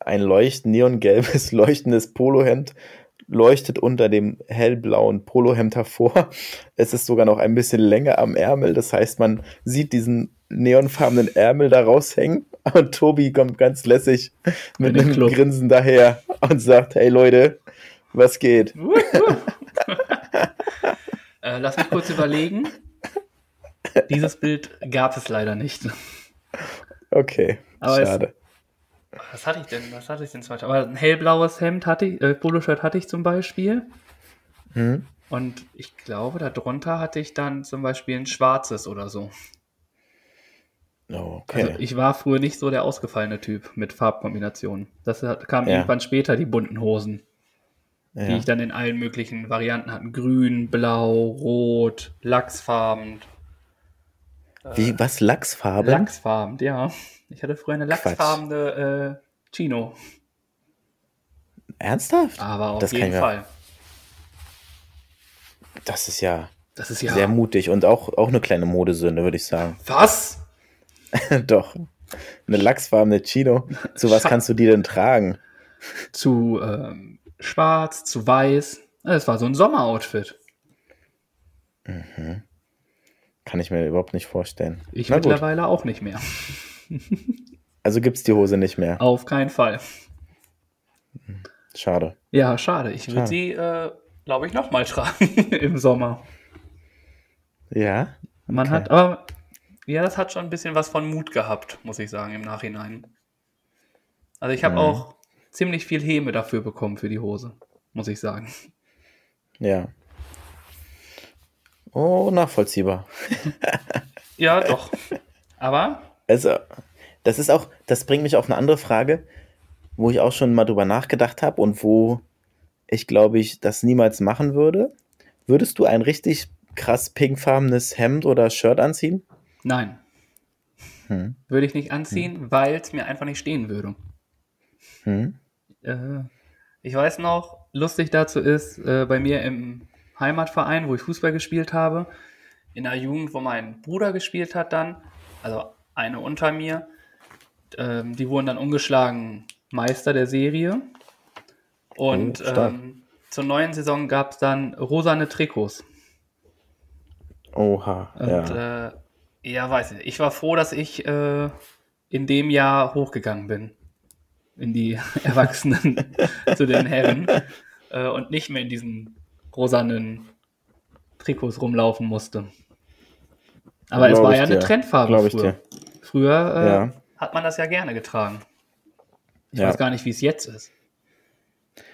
Ein leucht neongelbes, leuchtendes Polohemd leuchtet unter dem hellblauen Polohemd hervor. Es ist sogar noch ein bisschen länger am Ärmel. Das heißt, man sieht diesen neonfarbenen Ärmel da raushängen. Und Tobi kommt ganz lässig mit einem Club. Grinsen daher und sagt, hey Leute, was geht? äh, lass mich kurz überlegen. Dieses Bild gab es leider nicht. Okay, Aber es- schade. Was hatte ich denn? Was hatte ich denn zum Beispiel? Aber ein hellblaues Hemd hatte ich, äh, Poloshirt hatte ich zum Beispiel. Hm? Und ich glaube, darunter hatte ich dann zum Beispiel ein schwarzes oder so. Oh, okay. Also ich war früher nicht so der ausgefallene Typ mit Farbkombinationen. Das hat, kam Ja. irgendwann später, die bunten Hosen, die ja. ich dann in allen möglichen Varianten hatte. Grün, blau, rot, lachsfarben. Wie, was, Lachsfarbe? Lachsfarben, ja. Ich hatte früher eine lachsfarbene äh, Chino. Ernsthaft? Aber auf Das kann jeden ich mir- Fall. Das ist ja, Das ist ja. sehr mutig und auch, auch eine kleine Modesünde, würde ich sagen. Was? Doch. Eine lachsfarbene Chino. Zu was Scha- kannst du die denn tragen? Zu ähm, schwarz, zu weiß. Es war so ein Sommeroutfit. Kann ich mir überhaupt nicht vorstellen. Ich Na gut, mittlerweile auch nicht mehr. also gibt's die Hose nicht mehr. Auf keinen Fall. Schade. Ja, schade. Ich würde sie, äh, glaube ich, nochmal tragen im Sommer. Ja? Man Okay. hat, aber ja, das hat schon ein bisschen was von Mut gehabt, muss ich sagen, im Nachhinein. Also ich habe Mhm. auch ziemlich viel Häme dafür bekommen für die Hose, muss ich sagen. Ja. Oh, nachvollziehbar. Ja, doch. Aber Also, das ist auch, das bringt mich auf eine andere Frage, wo ich auch schon mal drüber nachgedacht habe und wo ich glaube ich das niemals machen würde. Würdest du ein richtig krass pinkfarbenes Hemd oder Shirt anziehen? nein, Hm. würde ich nicht anziehen, weil es mir einfach nicht stehen würde. Hm. Äh, ich weiß noch, lustig dazu ist, äh, bei mir im Heimatverein, wo ich Fußball gespielt habe, in der Jugend, wo mein Bruder gespielt hat dann, also eine unter mir, ähm, die wurden dann ungeschlagen Meister der Serie. Und Oh, ähm, zur neuen Saison gab es dann rosane Trikots. Oha. Und ja. äh, ja, weiß ich. Ich war froh, dass ich äh, in dem Jahr hochgegangen bin. In die Erwachsenen zu den Herren. Äh, und nicht mehr in diesen rosanen Trikots rumlaufen musste. Aber es war ja eine dir. Trendfarbe Glaub ich früher. dir. Früher äh, Ja. hat man das ja gerne getragen. Ich Ja. weiß gar nicht, wie es jetzt ist.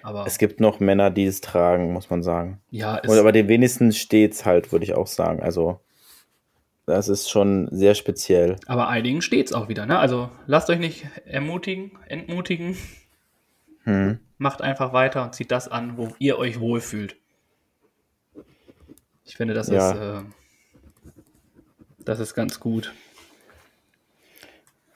Aber Es gibt noch Männer, die es tragen, muss man sagen. ja, es, Und aber den wenigsten steht's halt, würde ich auch sagen. Also, das ist schon sehr speziell. aber einigen steht es auch wieder. Ne? Also lasst euch nicht ermutigen, entmutigen. Hm. Macht einfach weiter und zieht das an, wo ihr euch wohlfühlt. Ich finde, das Ja. ist äh, das ist ganz gut.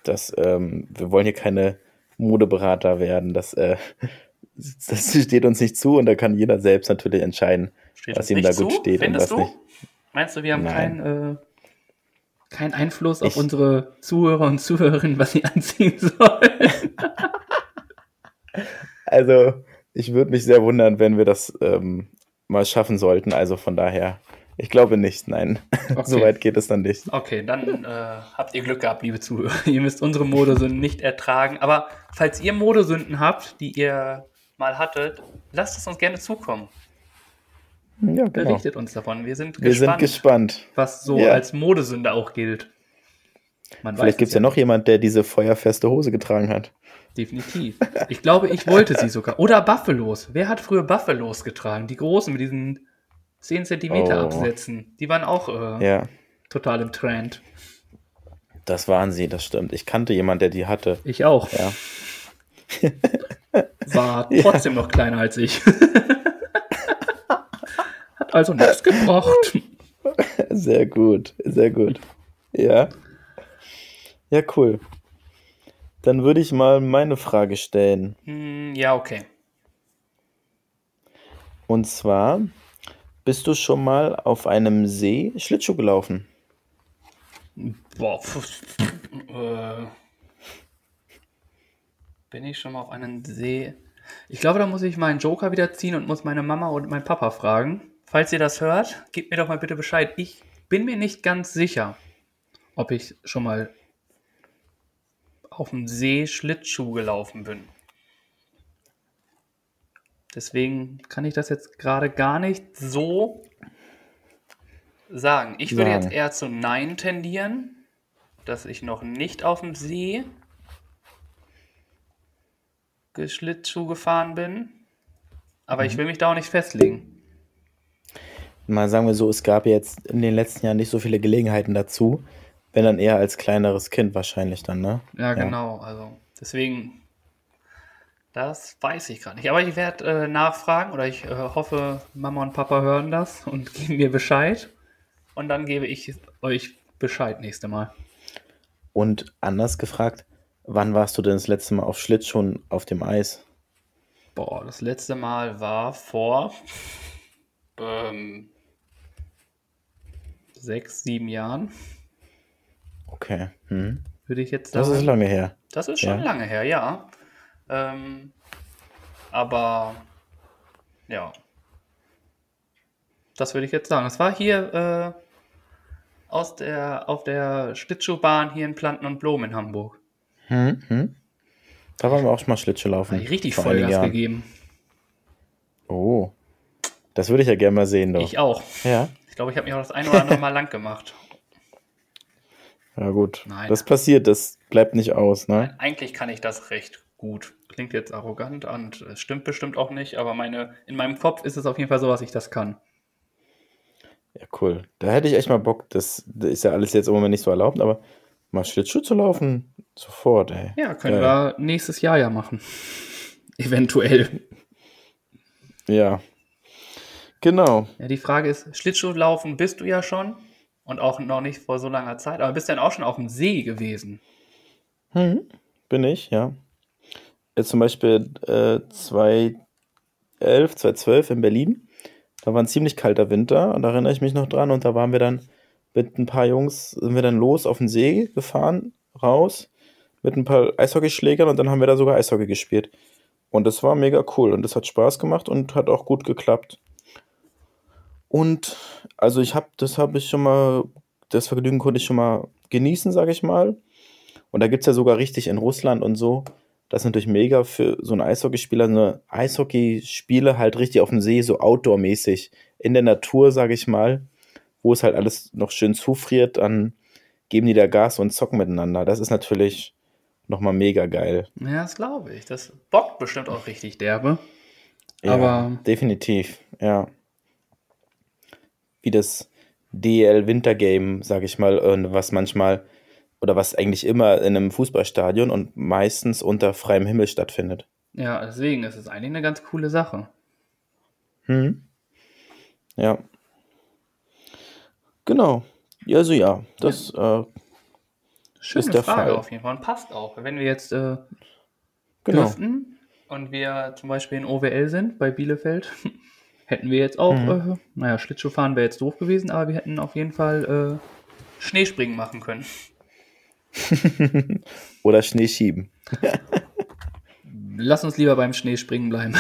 Das, ähm, wir wollen hier keine Modeberater werden. Das, äh, das steht uns nicht zu und da kann jeder selbst natürlich entscheiden, Steht was ihm da gut zu? steht und Findest was du? nicht. Meinst du, wir haben Nein. keinen äh, keinen Einfluss auf Ich- unsere Zuhörer und Zuhörerinnen, was sie anziehen sollen? Also, ich würde mich sehr wundern, wenn wir das ähm, mal schaffen sollten. Also von daher, ich glaube nicht, nein. Okay. so weit geht es dann nicht. Okay, dann äh, habt ihr Glück gehabt, liebe Zuhörer. Ihr müsst unsere Modesünden nicht ertragen. Aber falls ihr Modesünden habt, die ihr mal hattet, lasst es uns gerne zukommen. Ja, genau. Berichtet uns davon. Wir sind Wir sind gespannt, gespannt. was so Ja. als Modesünde auch gilt. Man Vielleicht gibt es ja noch jemand, der diese feuerfeste Hose getragen hat. Definitiv. Ich glaube, ich wollte sie sogar. Oder Buffalos. Wer hat früher Buffalos getragen? Die großen mit diesen 10 cm Oh. Absätzen. Die waren auch äh, Ja, total im Trend. das waren sie, das stimmt. Ich kannte jemanden, der die hatte. Ich auch. Ja. War trotzdem noch kleiner als ich. Hat also nichts gebracht. Sehr gut, sehr gut. Ja. Ja, cool. Dann würde ich mal meine Frage stellen. Hm, ja, okay. Und zwar, Bist du schon mal auf einem See Schlittschuh gelaufen? Boah, pf, äh, bin ich schon mal auf einen See? Ich glaube, da muss ich meinen Joker wieder ziehen und muss meine Mama und meinen Papa fragen. Falls ihr das hört, gebt mir doch mal bitte Bescheid. Ich bin mir nicht ganz sicher, ob ich schon mal auf dem See Schlittschuh gelaufen bin. Deswegen kann ich das jetzt gerade gar nicht so sagen. Ich würde Sagen. jetzt eher zu Nein tendieren, dass ich noch nicht auf dem See Schlittschuh gefahren bin. Aber ich will mich da auch nicht festlegen. Mal sagen wir so, es gab jetzt in den letzten Jahren nicht so viele Gelegenheiten dazu. Wenn dann eher als kleineres Kind wahrscheinlich dann, ne? Ja, genau. Also deswegen, das weiß ich gerade nicht. Aber ich werde äh, nachfragen oder ich äh, hoffe, Mama und Papa hören das und geben mir Bescheid. Und dann gebe ich euch Bescheid nächste Mal. Und anders gefragt, wann warst du denn das letzte Mal auf Schlittschuhen auf dem Eis? Boah, das letzte Mal war vor ähm, sechs, sieben Jahren, Okay. Hm. würde ich jetzt Das sagen. ist lange her. Das ist schon Ja. lange her, ja. Ähm, aber ja, das würde ich jetzt sagen. Es war hier äh, aus der, auf der Schlittschuhbahn hier in Planten und Blumen in Hamburg. Hm, hm. Da waren wir auch schon mal Schlittschuh laufen. richtig Vollgas gegeben. Oh. Das würde ich ja gerne mal sehen, doch. Ich auch. Ja. Ich glaube, ich habe mich auch das ein oder andere Mal lang gemacht. Ja, gut. Nein. Das passiert, das bleibt nicht aus, ne? Eigentlich kann ich das recht gut. Klingt jetzt arrogant und es stimmt bestimmt auch nicht, aber meine, in meinem Kopf ist es auf jeden Fall so, dass ich das kann. Ja, cool. Da hätte ich echt mal Bock. Das, das ist ja alles jetzt im Moment nicht so erlaubt, aber mal Schlittschuh zu laufen, sofort, ey. Ja, können Geil. wir nächstes Jahr ja machen. Eventuell. Ja. Genau. Ja, die Frage ist, Schlittschuhlaufen bist du ja schon und auch noch nicht vor so langer Zeit, aber bist du denn auch schon auf dem See gewesen? Hm, bin ich, ja. Jetzt zum Beispiel äh, 2011, 2012 in Berlin. Da war ein ziemlich kalter Winter und da erinnere ich mich noch dran. Und da waren wir dann mit ein paar Jungs, sind wir dann los auf den See gefahren, raus, mit ein paar Eishockeyschlägern und dann haben wir da sogar Eishockey gespielt. Und das war mega cool und das hat Spaß gemacht und hat auch gut geklappt. Und also ich habe, das habe ich schon mal, das Vergnügen konnte ich schon mal genießen, sage ich mal. Und da gibt es ja sogar richtig in Russland und so. Das ist natürlich mega für so einen Eishockeyspieler. Eine Eishockeyspiele halt richtig auf dem See, so outdoor-mäßig. In der Natur, sage ich mal, wo es halt alles noch schön zufriert, dann geben die da Gas und zocken miteinander. Das ist natürlich nochmal mega geil. Ja, das glaube ich. Das bockt bestimmt auch richtig derbe. Ja, Aber- definitiv, ja. Wie das DL Wintergame, sag ich mal, was manchmal oder was eigentlich immer in einem Fußballstadion und meistens unter freiem Himmel stattfindet. Ja, deswegen ist es eigentlich eine ganz coole Sache. Hm. Ja. Genau. Ja, also ja, das äh, Schöne Ist der Frage Fall. auf jeden Fall und passt auch. Wenn wir jetzt äh, genau. dürften und wir zum Beispiel in OWL sind bei Bielefeld, hätten wir jetzt auch, Mhm. äh, naja, Schlittschuhfahren wäre jetzt doof gewesen, aber wir hätten auf jeden Fall äh, Schneespringen machen können. Oder Schnee schieben. Lass uns lieber beim Schneespringen bleiben.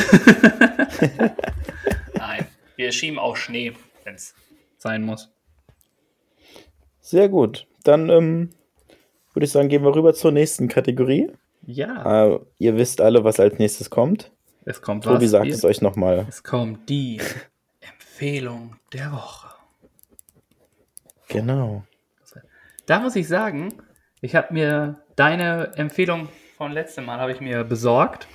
Nein, wir schieben auch Schnee, wenn es sein muss. Sehr gut. Dann ähm, würde ich sagen, gehen wir rüber zur nächsten Kategorie. Ja, Äh, ihr wisst alle, was als nächstes kommt. Es kommt Tobi was. sagt es euch nochmal. Es kommt die Empfehlung der Woche. Genau. Da muss ich sagen, ich habe mir deine Empfehlung von letztem Mal habe ich mir besorgt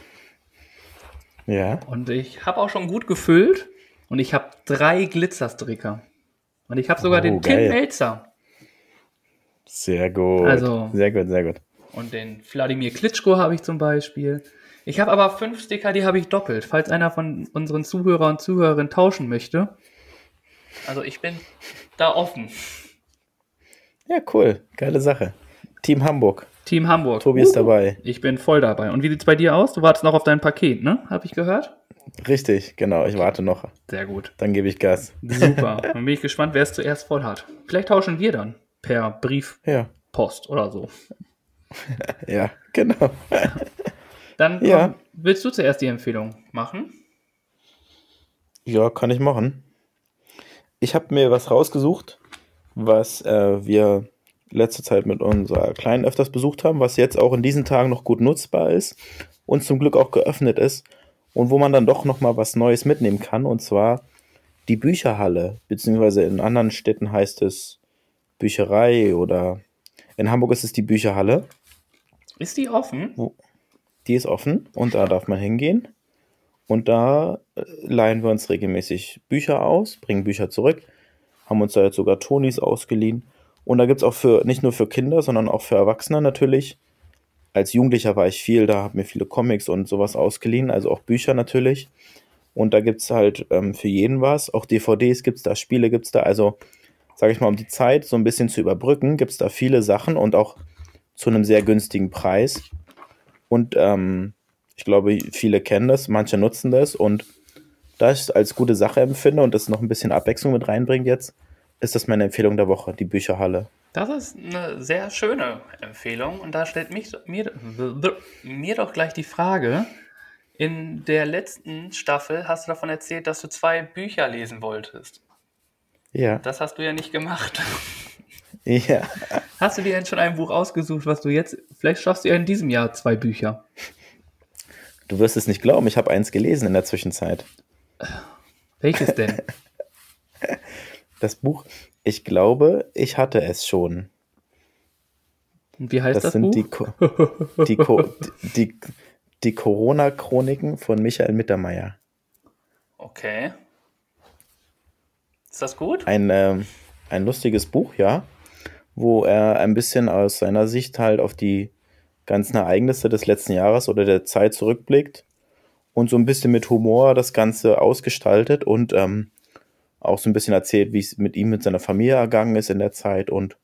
Ja. und ich habe auch schon gut gefüllt und ich habe drei Glitzerstricker und ich habe sogar Oh, den Tim geil. Melzer Sehr gut. Also- sehr gut, sehr gut. und den Wladimir Klitschko habe ich zum Beispiel. Ich habe aber fünf Sticker, die habe ich doppelt, falls einer von unseren Zuhörer und Zuhörerinnen tauschen möchte. Also ich bin da offen. Ja, cool. Geile Sache. Team Hamburg. Team Hamburg. Tobi ist dabei. Ich bin voll dabei. Und wie sieht's bei dir aus? Du wartest noch auf dein Paket, ne? Habe ich gehört? Richtig, genau. Ich warte noch. Sehr gut. Dann gebe ich Gas. Super. Dann bin ich gespannt, wer es zuerst voll hat. Vielleicht tauschen wir dann per Brief, Ja, Post oder so. ja, genau. Dann komm, Ja. willst du zuerst die Empfehlung machen? Ja, kann ich machen. Ich habe mir was rausgesucht, was äh, wir letzte Zeit mit unserer Kleinen öfters besucht haben, was jetzt auch in diesen Tagen noch gut nutzbar ist und zum Glück auch geöffnet ist und wo man dann doch noch mal was Neues mitnehmen kann und zwar die Bücherhalle, beziehungsweise in anderen Städten heißt es Bücherei oder in Hamburg ist es die Bücherhalle. Ist die offen? Die ist offen und da darf man hingehen. Und da äh, leihen wir uns regelmäßig Bücher aus, bringen Bücher zurück, haben uns da jetzt sogar Tonis ausgeliehen. Und da gibt es auch für nicht nur für Kinder, sondern auch für Erwachsene natürlich. Als Jugendlicher war ich viel, da habe mir viele Comics und sowas ausgeliehen, also auch Bücher natürlich. Und da gibt es halt ähm, für jeden was. Auch DVDs gibt es da, Spiele gibt es da. Also, sage ich mal, um die Zeit so ein bisschen zu überbrücken, gibt es da viele Sachen und auch zu einem sehr günstigen Preis. Und ähm, ich glaube, viele kennen das, manche nutzen das. Und da ich es als gute Sache empfinde und das noch ein bisschen Abwechslung mit reinbringt jetzt, ist das meine Empfehlung der Woche, die Bücherhalle. Das ist eine sehr schöne Empfehlung und da stellt mich, mir, mir doch gleich die Frage, in der letzten Staffel hast du davon erzählt, dass du zwei Bücher lesen wolltest. Ja. Das hast du ja nicht gemacht. Ja. Hast du dir denn schon ein Buch ausgesucht, was du jetzt, vielleicht schaffst du ja in diesem Jahr zwei Bücher. Du wirst es nicht glauben, ich habe eins gelesen in der Zwischenzeit. Welches denn? Das Buch, ich glaube, ich hatte es schon. Und wie heißt Das, das, sind Buch? die, Co die, Co die, die Corona-Chroniken von Michael Mittermeier. Okay. Ist das gut? Ein, ähm, ein lustiges Buch, ja, wo er ein bisschen aus seiner Sicht halt auf die ganzen Ereignisse des letzten Jahres oder der Zeit zurückblickt und so ein bisschen mit Humor das Ganze ausgestaltet und ähm, auch so ein bisschen erzählt, wie es mit ihm, mit seiner Familie ergangen ist in der Zeit und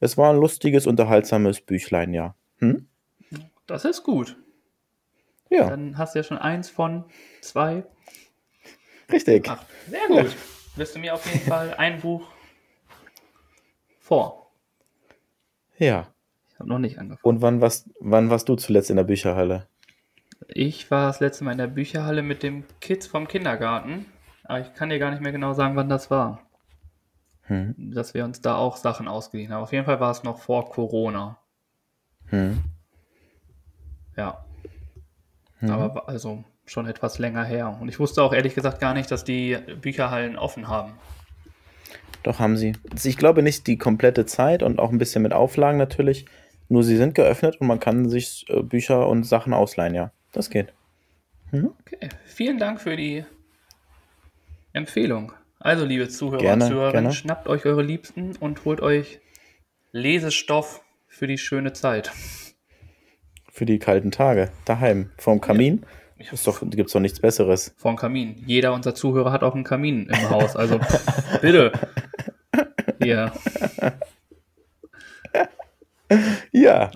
es war ein lustiges, unterhaltsames Büchlein, ja. Hm? Das ist gut. Ja, Dann hast du ja schon eins von zwei. richtig. Ach, sehr gut. Wirst du mir auf jeden Fall ein Buch vor. Ja. Ich habe noch nicht angefangen. Und wann warst, wann warst du zuletzt in der Bücherhalle? Ich war das letzte Mal in der Bücherhalle mit dem Kids vom Kindergarten. Aber ich kann dir gar nicht mehr genau sagen, wann das war. Hm. Dass wir uns da auch Sachen ausgeliehen haben. Auf jeden Fall war es noch vor Corona. Hm. Ja. Mhm. Aber also schon etwas länger her. Und ich wusste auch ehrlich gesagt gar nicht, dass die Bücherhallen offen haben. Doch haben sie. Ich glaube nicht die komplette Zeit und auch ein bisschen mit Auflagen natürlich. Nur sie sind geöffnet und man kann sich äh, Bücher und Sachen ausleihen, ja. Das geht. Okay. Vielen Dank für die Empfehlung. Also, liebe Zuhörer Gerne, und Zuhörerinnen, gerne. schnappt euch eure Liebsten und holt euch Lesestoff für die schöne Zeit. Für die kalten Tage. Daheim. Vorm Kamin. Ist doch, gibt's doch nichts Besseres. Vor dem Kamin. Jeder unserer Zuhörer hat auch einen Kamin im Haus. Also, bitte. Hier. Ja.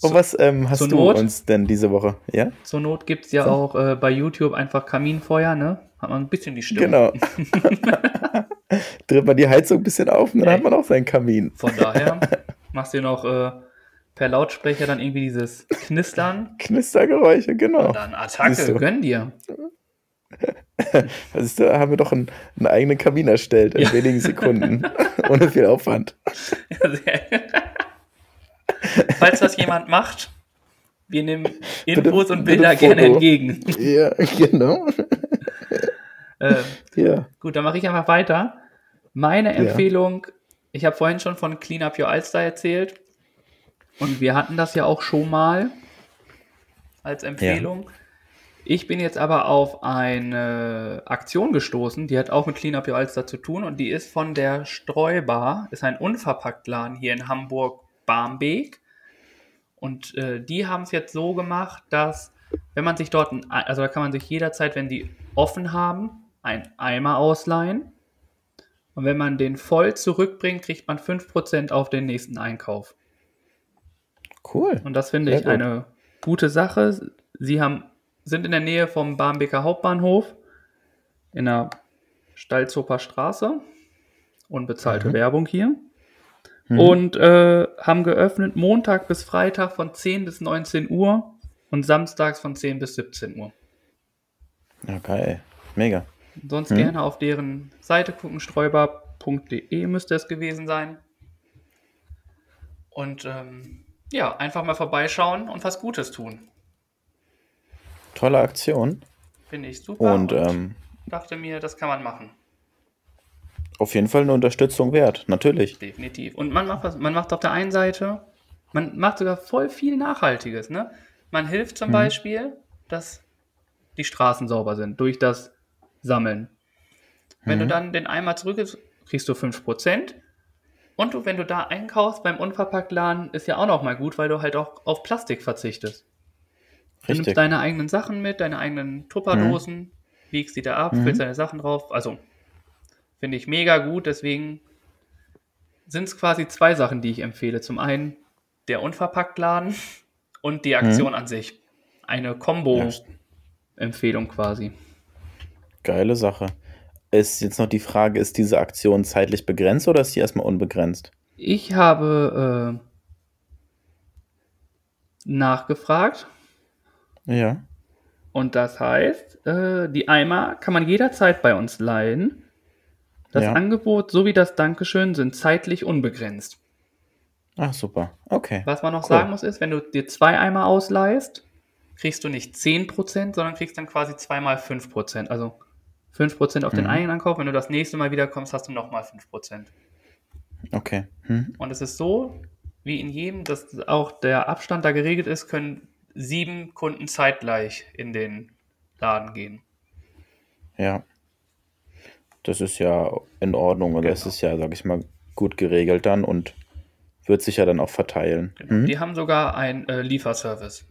Und was ähm, hast du Not? uns denn diese Woche? Ja? Zur Not gibt es ja auch äh, bei YouTube einfach Kaminfeuer, ne? Hat man ein bisschen die Stimme. Genau. Dreht man die Heizung ein bisschen auf und dann Nee. hat man auch seinen Kamin. Von daher machst du noch äh, per Lautsprecher dann irgendwie dieses Knistern. Knistergeräusche, genau. Und dann Attacke, gönn dir. Also da haben wir doch einen, einen eigenen Kamin erstellt in Ja. wenigen Sekunden. Ohne viel Aufwand. Falls das jemand macht, wir nehmen Bitte- Infos und bitte Bilder Foto. gerne entgegen. Ja, genau. Äh, Ja. gut, dann mache ich einfach weiter. Meine Empfehlung, ich habe vorhin schon von Clean Up Your Alster erzählt. Und wir hatten das ja auch schon mal als Empfehlung. Ich bin jetzt aber auf eine Aktion gestoßen, die hat auch mit Clean Up Your Alster zu tun und die ist von der Streubar, ist ein Unverpacktladen hier in Hamburg-Barmbek. Und äh, die haben es jetzt so gemacht, dass wenn man sich dort, ein, also da kann man sich jederzeit, wenn die offen haben, einen Eimer ausleihen. Und wenn man den voll zurückbringt, kriegt man 5% auf den nächsten Einkauf. Cool. Und das finde Sehr ich gut. eine gute Sache. Sie haben sind in der Nähe vom Barmbeker Hauptbahnhof in der Stalzoper Straße. Unbezahlte Mhm. Werbung hier. Mhm. Und äh, haben geöffnet Montag bis Freitag von 10 bis 19 Uhr und samstags von 10 bis 17 Uhr. Geil. Mega. Sonst Mhm. gerne auf deren Seite gucken, streubar.de müsste es gewesen sein. Und ähm, ja, einfach mal vorbeischauen und was Gutes tun. Tolle Aktion. Finde ich super. Und ähm, dachte mir, das kann man machen. auf jeden Fall eine Unterstützung wert. Natürlich. Definitiv. Und man macht was, man macht auf der einen Seite, man macht sogar voll viel Nachhaltiges, ne? Man hilft zum Mhm. Beispiel, dass die Straßen sauber sind durch das Sammeln. Wenn du Mhm. dann den Eimer zurück kriegst du 5%. Und du, wenn du da einkaufst beim Unverpacktladen, ist ja auch noch mal gut, weil du halt auch auf Plastik verzichtest. Du Richtig. nimmst deine eigenen Sachen mit, deine eigenen Tupperdosen, wiegst die da ab, Mhm. füllst deine Sachen drauf. Also finde ich mega gut. Deswegen sind es quasi zwei Sachen, die ich empfehle. Zum einen der Unverpacktladen und die Aktion an sich. Eine Ja, Kombo-Empfehlung quasi. geile Sache. Ist jetzt noch die Frage, ist diese Aktion zeitlich begrenzt oder ist die erstmal unbegrenzt? Ich habe äh, nachgefragt Ja. und das heißt, äh, die Eimer kann man jederzeit bei uns leihen. Das Ja. Angebot sowie das Dankeschön sind zeitlich unbegrenzt. Ach, super. Okay. Was man noch Cool. sagen muss, ist, wenn du dir zwei Eimer ausleihst, kriegst du nicht 10%, sondern kriegst dann quasi zweimal 5%. Also 5% auf den Mhm. einen Ankauf. Wenn du das nächste Mal wiederkommst, hast du nochmal 5%. Okay. Hm. Und es ist so, wie in jedem, dass auch der Abstand da geregelt ist, können sieben Kunden zeitgleich in den Laden gehen. Ja. Das ist ja in Ordnung. Oder es Genau. ist ja, sag ich mal, gut geregelt dann und wird sich ja dann auch verteilen. Genau. Hm? Die haben sogar einen äh, Lieferservice.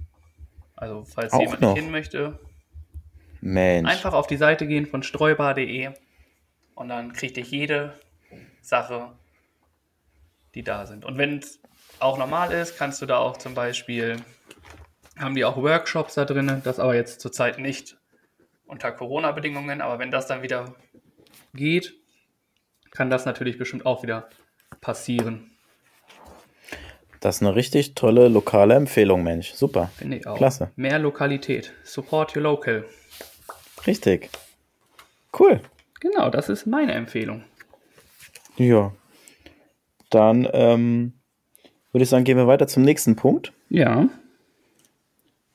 Also, falls Auch jemand noch? hin möchte, Mensch. einfach auf die Seite gehen von streubar.de und dann kriegt ihr jede Sache, die da sind. Und wenn es auch normal ist, kannst du da auch zum Beispiel, haben die auch Workshops da drin, das aber jetzt zurzeit nicht unter Corona-Bedingungen, aber wenn das dann wieder geht, kann das natürlich bestimmt auch wieder passieren. Das ist eine richtig tolle lokale Empfehlung, Mensch. Super. Finde ich auch. Klasse. Mehr Lokalität. Support your local. Richtig. Cool. Genau, das ist meine Empfehlung. Ja. Dann ähm, würde ich sagen, gehen wir weiter zum nächsten Punkt, Ja.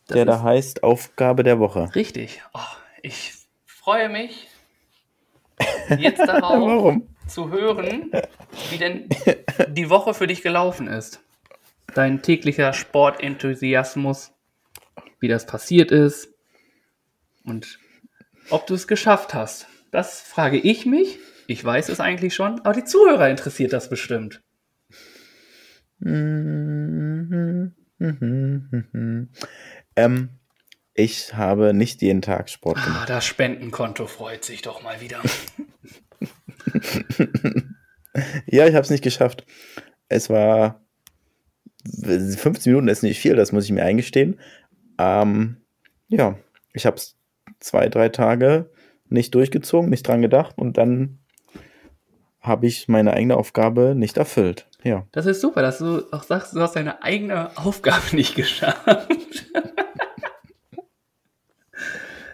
Das der da heißt Aufgabe der Woche. richtig. Oh, ich freue mich jetzt darauf Warum? zu hören, wie denn die Woche für dich gelaufen ist. Dein täglicher Sportenthusiasmus, wie das passiert ist und ob du es geschafft hast. Das frage ich mich. Ich weiß es eigentlich schon, aber die Zuhörer interessiert das bestimmt. Ähm, ich habe nicht jeden Tag Sport Ah, gemacht. das Spendenkonto freut sich doch mal wieder. Ja, ich habe es nicht geschafft. Es war 15 Minuten ist nicht viel, das muss ich mir eingestehen. Ähm, ja, ich habe es zwei, drei Tage nicht durchgezogen, nicht dran gedacht und dann habe ich meine eigene Aufgabe nicht erfüllt. Ja. Das ist super, dass du auch sagst, du hast deine eigene Aufgabe nicht geschafft.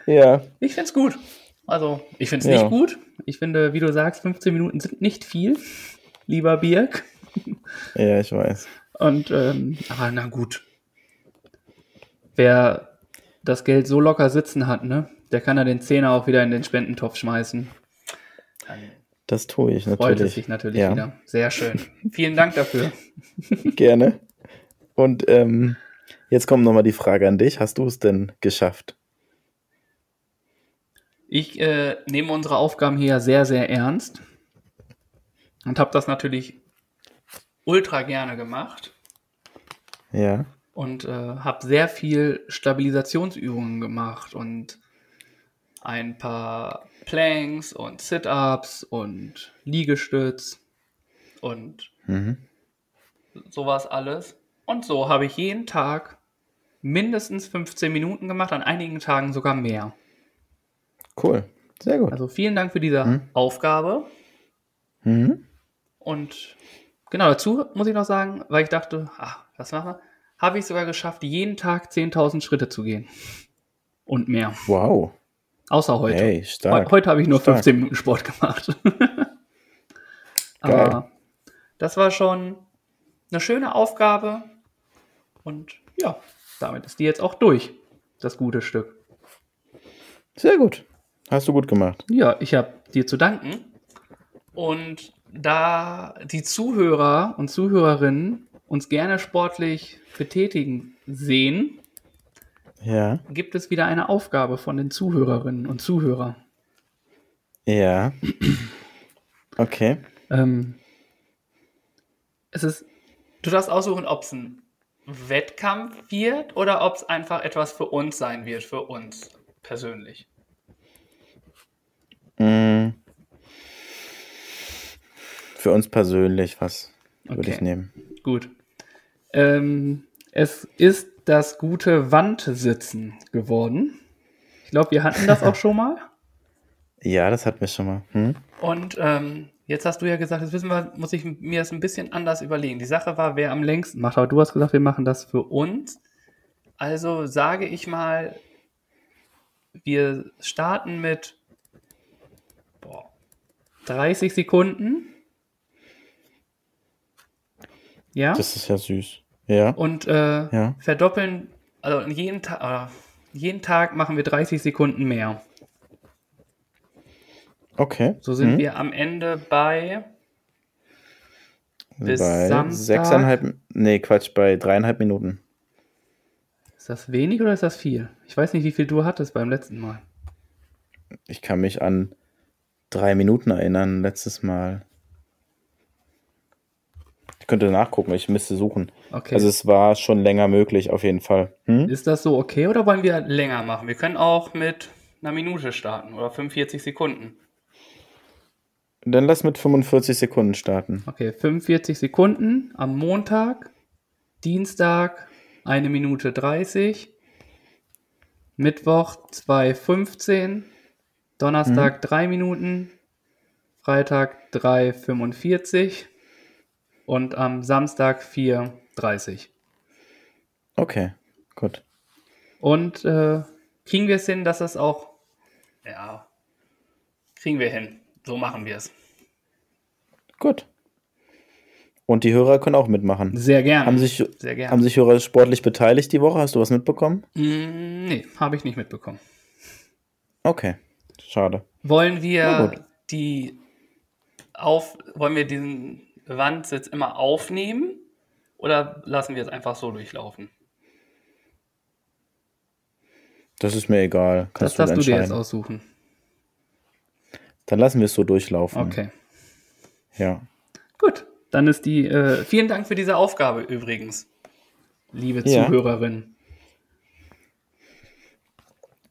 Ja, Ich find's gut. Also, ich find's Ja. nicht gut. Ich finde, wie du sagst, 15 Minuten sind nicht viel, lieber Birk. ja, ich weiß. Und, ähm, aber na gut. Wer das Geld so locker sitzen hat, ne, der kann ja den Zehner auch wieder in den Spendentopf schmeißen. Dann Das tue ich freut natürlich. es sich natürlich ja. wieder. Sehr schön. Vielen Dank dafür. Gerne. Und ähm, jetzt kommt nochmal die Frage an dich. Hast du es denn geschafft? Ich äh, nehme unsere Aufgaben hier sehr, sehr ernst und habe das natürlich ultra gerne gemacht Ja. Und äh, habe sehr viel Stabilisationsübungen gemacht und ein paar Planks und Sit-ups und Liegestütz und Mhm. sowas alles. Und so habe ich jeden Tag mindestens 15 Minuten gemacht, an einigen Tagen sogar mehr. Cool. Sehr gut. Also vielen Dank für diese Mhm. Aufgabe. Mhm. Und genau dazu muss ich noch sagen, weil ich dachte, ach, was machen wir? Habe ich sogar geschafft, jeden Tag 10.000 Schritte zu gehen. Und mehr. Wow. Außer heute. Hey, stark. Heute habe ich nur Stark. 15 Minuten Sport gemacht. Aber das war schon eine schöne Aufgabe. Und ja, damit ist die jetzt auch durch. Das gute Stück. Sehr gut. Hast du gut gemacht. Ja, ich habe dir zu danken. Und da die Zuhörer und Zuhörerinnen uns gerne sportlich betätigen sehen, Ja. gibt es wieder eine Aufgabe von den Zuhörerinnen und Zuhörern. Ja. Okay. Ähm, es ist, du darfst aussuchen, ob es ein Wettkampf wird oder ob es einfach etwas für uns sein wird, für uns persönlich. Mm. Für uns persönlich, was würde Okay. ich nehmen? Gut. Ähm, es ist das gute Wandsitzen geworden. Ich glaube, wir hatten das auch schon mal. Ja, das hatten wir schon mal. Hm? Und ähm, jetzt hast du ja gesagt, das wissen wir, muss ich mir das ein bisschen anders überlegen. Die Sache war, wer am längsten macht. Aber du hast gesagt, wir machen das für uns. Also sage ich mal, wir starten mit boah, 30 Sekunden. Ja. Das ist ja süß. Ja. und äh, Ja. verdoppeln, also jeden, Ta äh, jeden Tag machen wir 30 Sekunden mehr. Okay. So sind Hm? wir am Ende bei bis bei Samstag. sechseinhalb, nee, Quatsch, bei dreieinhalb Minuten. Ist das wenig oder ist das viel? Ich weiß nicht, wie viel du hattest beim letzten Mal. Ich kann mich an drei Minuten erinnern, letztes Mal. Ich könnte nachgucken, ich müsste suchen. Okay. Also es war schon länger möglich, auf jeden Fall. Hm? ist das so okay oder wollen wir länger machen? Wir können auch mit einer Minute starten oder 45 Sekunden. Dann lass mit 45 Sekunden starten. Okay, 45 Sekunden am Montag, Dienstag eine Minute 30, Mittwoch 2,15, Donnerstag 3 Minuten, Freitag 3,45 und am Samstag 4,30. Okay, gut. Und äh, kriegen wir es hin, dass es auch, ja, kriegen wir hin. So machen wir es. Gut. Und die Hörer können auch mitmachen. Sehr gerne. Haben sich, Sehr gerne. haben sich Hörer sportlich beteiligt die Woche? Hast du was mitbekommen? Mm, nee, habe ich nicht mitbekommen. Okay, schade. Wollen wir die auf, wollen wir diesen Wandsitz immer aufnehmen oder lassen wir es einfach so durchlaufen? Das ist mir egal. Das Kannst darfst du du dir jetzt aussuchen. Dann lassen wir es so durchlaufen. Okay. Ja. Gut. Dann ist die, äh, vielen Dank für diese Aufgabe übrigens, liebe Ja. Zuhörerin.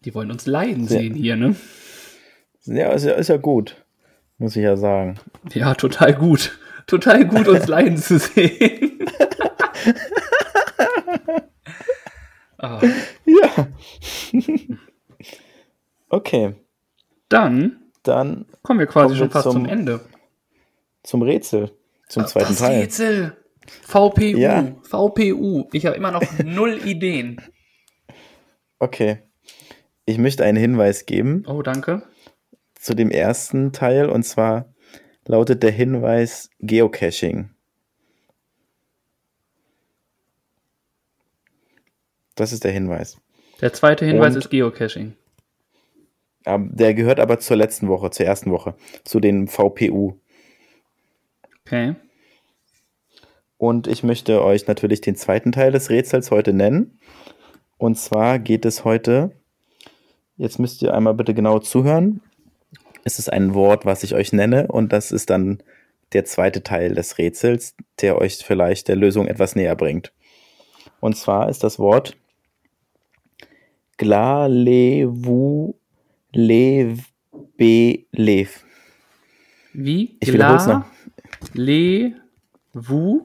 Die wollen uns leiden Sehr- sehen hier, ne? Ja, ist ja, ist ja gut. Muss ich ja sagen. Ja, total gut. Total gut, uns leiden zu sehen. Ah, Ja. okay, dann dann kommen wir quasi Kommen schon wir fast zum, zum Ende. zum Rätsel. Zum zweiten das Teil. Rätsel. VPU. Ja. VPU. Ich habe immer noch null Ideen. Okay. Ich möchte einen Hinweis geben Oh, danke. zu dem ersten Teil und zwar lautet der Hinweis Geocaching. Das ist der Hinweis. Der zweite Hinweis Und- ist Geocaching. Der gehört aber zur letzten Woche, zur ersten Woche, zu den VPU. Okay. Und ich möchte euch natürlich den zweiten Teil des Rätsels heute nennen. Und zwar geht es heute, jetzt müsst ihr einmal bitte genau zuhören. Es ist ein Wort, was ich euch nenne und das ist dann der zweite Teil des Rätsels, der euch vielleicht der Lösung etwas näher bringt. Und zwar ist das Wort Glalevu Lev Be Lev. Wie? Ich wiederhol's noch. Le. Wu.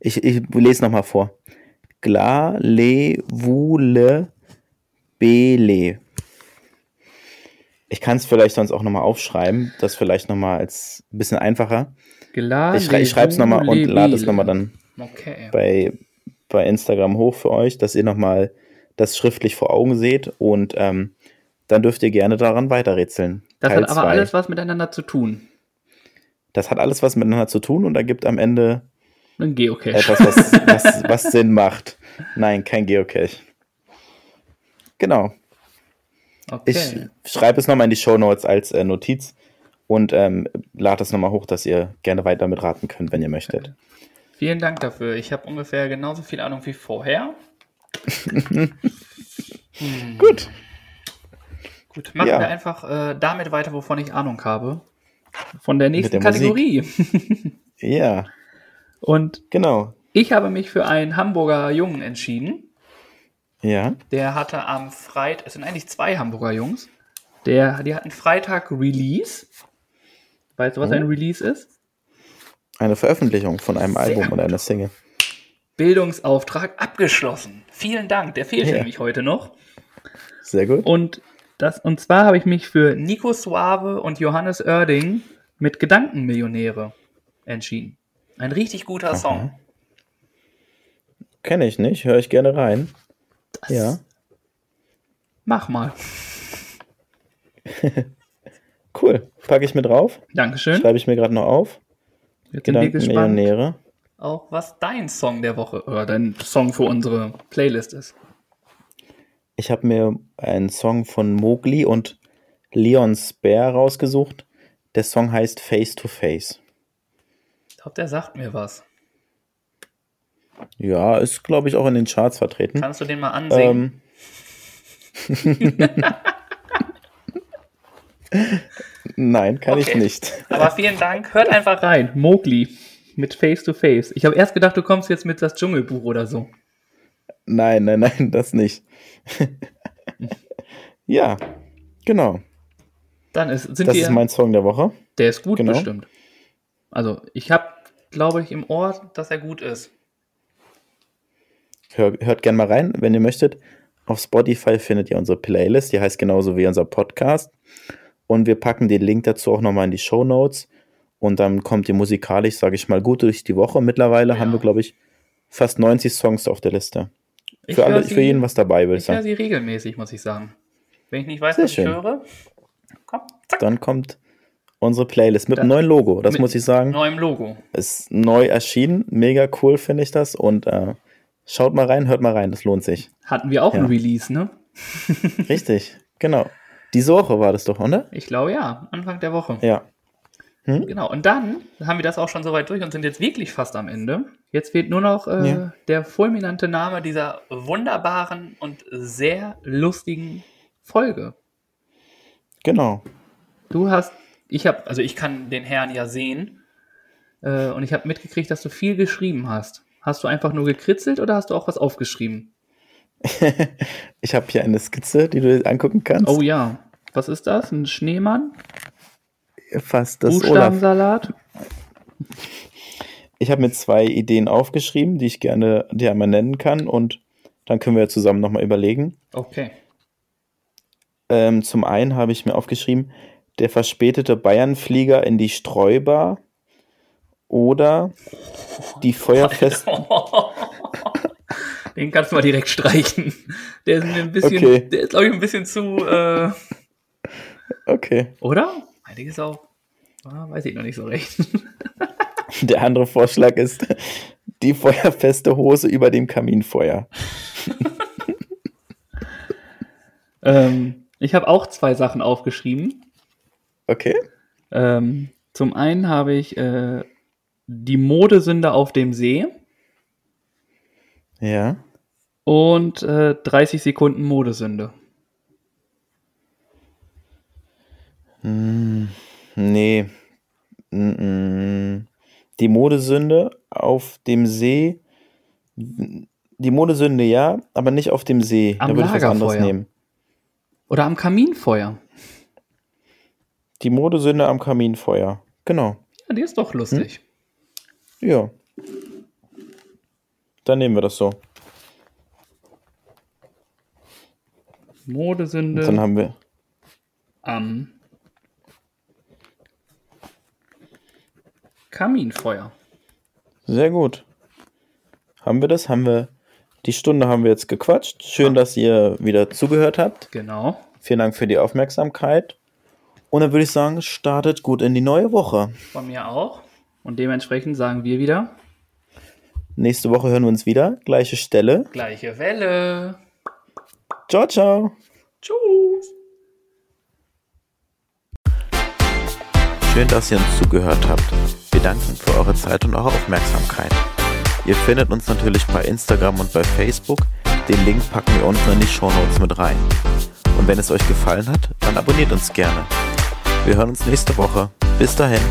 Ich, ich lese nochmal vor. Gla, Le, Wule, Bele. Ich kann es vielleicht sonst auch nochmal aufschreiben. Das vielleicht nochmal als ein bisschen einfacher. Gla, Ich, schrei- ich schreibe es nochmal und lade es nochmal dann Okay. bei, bei Instagram hoch für euch, dass ihr nochmal das schriftlich vor Augen seht und ähm, dann dürft ihr gerne daran weiterrätseln. Das Teil hat aber zwei. alles was miteinander zu tun. Das hat alles was miteinander zu tun und ergibt am Ende Ein Geocache. etwas, was, was, was Sinn macht. Nein, kein Geocache. Genau. Okay. Ich schreibe es nochmal in die Show Notes als äh, Notiz und ähm, lade es nochmal hoch, dass ihr gerne weiter mitraten könnt, wenn ihr möchtet. Vielen Dank dafür. Ich habe ungefähr genauso viel Ahnung wie vorher. Hm. Gut. Gut, machen Ja. wir einfach äh, damit weiter, wovon ich Ahnung habe. Von der nächsten der. Kategorie. Ja, Und genau. ich habe mich für einen Hamburger Jungen entschieden. Ja. Der hatte am Freitag, es sind eigentlich zwei Hamburger Jungs. Der, die hatten Freitag Release. Weißt du, was Oh. ein Release ist? Eine Veröffentlichung von einem Album gut. oder einer Single. Bildungsauftrag abgeschlossen. Vielen Dank, der fehlt Ja. nämlich heute noch. Sehr gut. Und, das, und zwar habe ich mich für Nico Suave und Johannes Oerding mit Gedankenmillionäre entschieden. Ein richtig guter Song. Kenne ich nicht, höre ich gerne rein. Das Ja. Mach mal. Cool. Packe ich mit drauf. Dankeschön. Schreibe ich mir gerade noch auf. Jetzt sind wir gespannt, Gedankenmillionäre. auch was dein Song der Woche oder dein Song für unsere Playlist ist. Ich habe mir einen Song von Mowgli und Leon Spare rausgesucht. Der Song heißt Face to Face. Ich glaube, der sagt mir was. Ja, ist, glaube ich, auch in den Charts vertreten. Kannst du den mal ansehen? Ähm. Nein, kann ich Okay. nicht. Aber vielen Dank. Hört einfach rein. Mowgli mit Face to Face. Ich habe erst gedacht, du kommst jetzt mit das Dschungelbuch oder so. Nein, nein, nein, das nicht. ja, genau. Dann ist, sind Das wir. ist mein Song der Woche. der ist gut genau. bestimmt. Also, ich habe, glaube ich, im Ohr, dass er gut ist. Hör, hört gerne mal rein, wenn ihr möchtet. Auf Spotify findet ihr unsere Playlist, die heißt genauso wie unser Podcast. Und wir packen den Link dazu auch nochmal in die Show Notes. Und dann kommt ihr musikalisch, sage ich mal, gut durch die Woche. Mittlerweile Ja. haben wir, glaube ich, fast 90 Songs auf der Liste. Ich Für, alle, höre für sie- jeden was dabei, würde ich Ich höre sie regelmäßig, muss ich sagen. Wenn ich nicht weiß, Sehr was ich schön. höre, komm, zack, Dann kommt unsere Playlist mit einem neuen Logo. Das muss ich sagen. neuem Logo. Ist neu erschienen. Mega cool, finde ich das. Und äh, schaut mal rein, hört mal rein. Das lohnt sich. Hatten wir auch Ja. ein Release, ne? Richtig, genau. Diese Woche war das doch, oder? Ich glaube ja, Anfang der Woche. Ja. Genau, und dann haben wir das auch schon soweit durch und sind jetzt wirklich fast am Ende. Jetzt fehlt nur noch äh, Ja. der fulminante Name dieser wunderbaren und sehr lustigen Folge. Genau. Du hast, ich habe, also ich kann den Herrn ja sehen äh, und ich habe mitgekriegt, dass du viel geschrieben hast. Hast du einfach nur gekritzelt oder hast du auch was aufgeschrieben? Ich habe hier eine Skizze, die du dir angucken kannst. Oh ja, was ist das? Ein Schneemann? Fast das Olaf. Buchstabensalat? Ich habe mir zwei Ideen aufgeschrieben, die ich gerne dir einmal nennen kann und dann können wir zusammen nochmal überlegen. Okay. Ähm, zum einen habe ich mir aufgeschrieben, der verspätete Bayernflieger in die Streubar oder die Feuerfest. Den kannst du mal direkt streichen. Der ist mir ein bisschen, Okay. der ist glaube ich ein bisschen zu, äh, Okay. oder? Eigentlich ist auch, ah, weiß ich noch nicht so recht. Der andere Vorschlag ist die feuerfeste Hose über dem Kaminfeuer. ähm, ich habe auch zwei Sachen aufgeschrieben. Okay. Ähm, zum einen habe ich äh, die Modesünde auf dem See Ja. und äh, 30 Sekunden Modesünde. Hm, nee. Die Modesünde auf dem See. Die Modesünde ja, aber nicht auf dem See. Am da würde ich was anderes nehmen. Oder am Kaminfeuer. Die Modesünde am Kaminfeuer. Genau. Ja, die ist doch lustig. Hm? Ja. Dann nehmen wir das so. Modesünde. Und dann haben wir. Am Kaminfeuer. Sehr gut. Haben wir das? Haben wir. Die Stunde haben wir jetzt gequatscht. Schön, dass ihr wieder zugehört habt. Genau. Vielen Dank für die Aufmerksamkeit. Und dann würde ich sagen, startet gut in die neue Woche. Von mir auch. Und dementsprechend sagen wir wieder, Nächste Woche hören wir uns wieder. Gleiche Stelle. gleiche Welle. Ciao, ciao. Tschüss. Schön, dass ihr uns zugehört habt. Wir danken für eure Zeit und eure Aufmerksamkeit. Ihr findet uns natürlich bei Instagram und bei Facebook. Den Link packen wir unten in die Shownotes mit rein. Und wenn es euch gefallen hat, dann abonniert uns gerne. Wir hören uns nächste Woche. Bis dahin.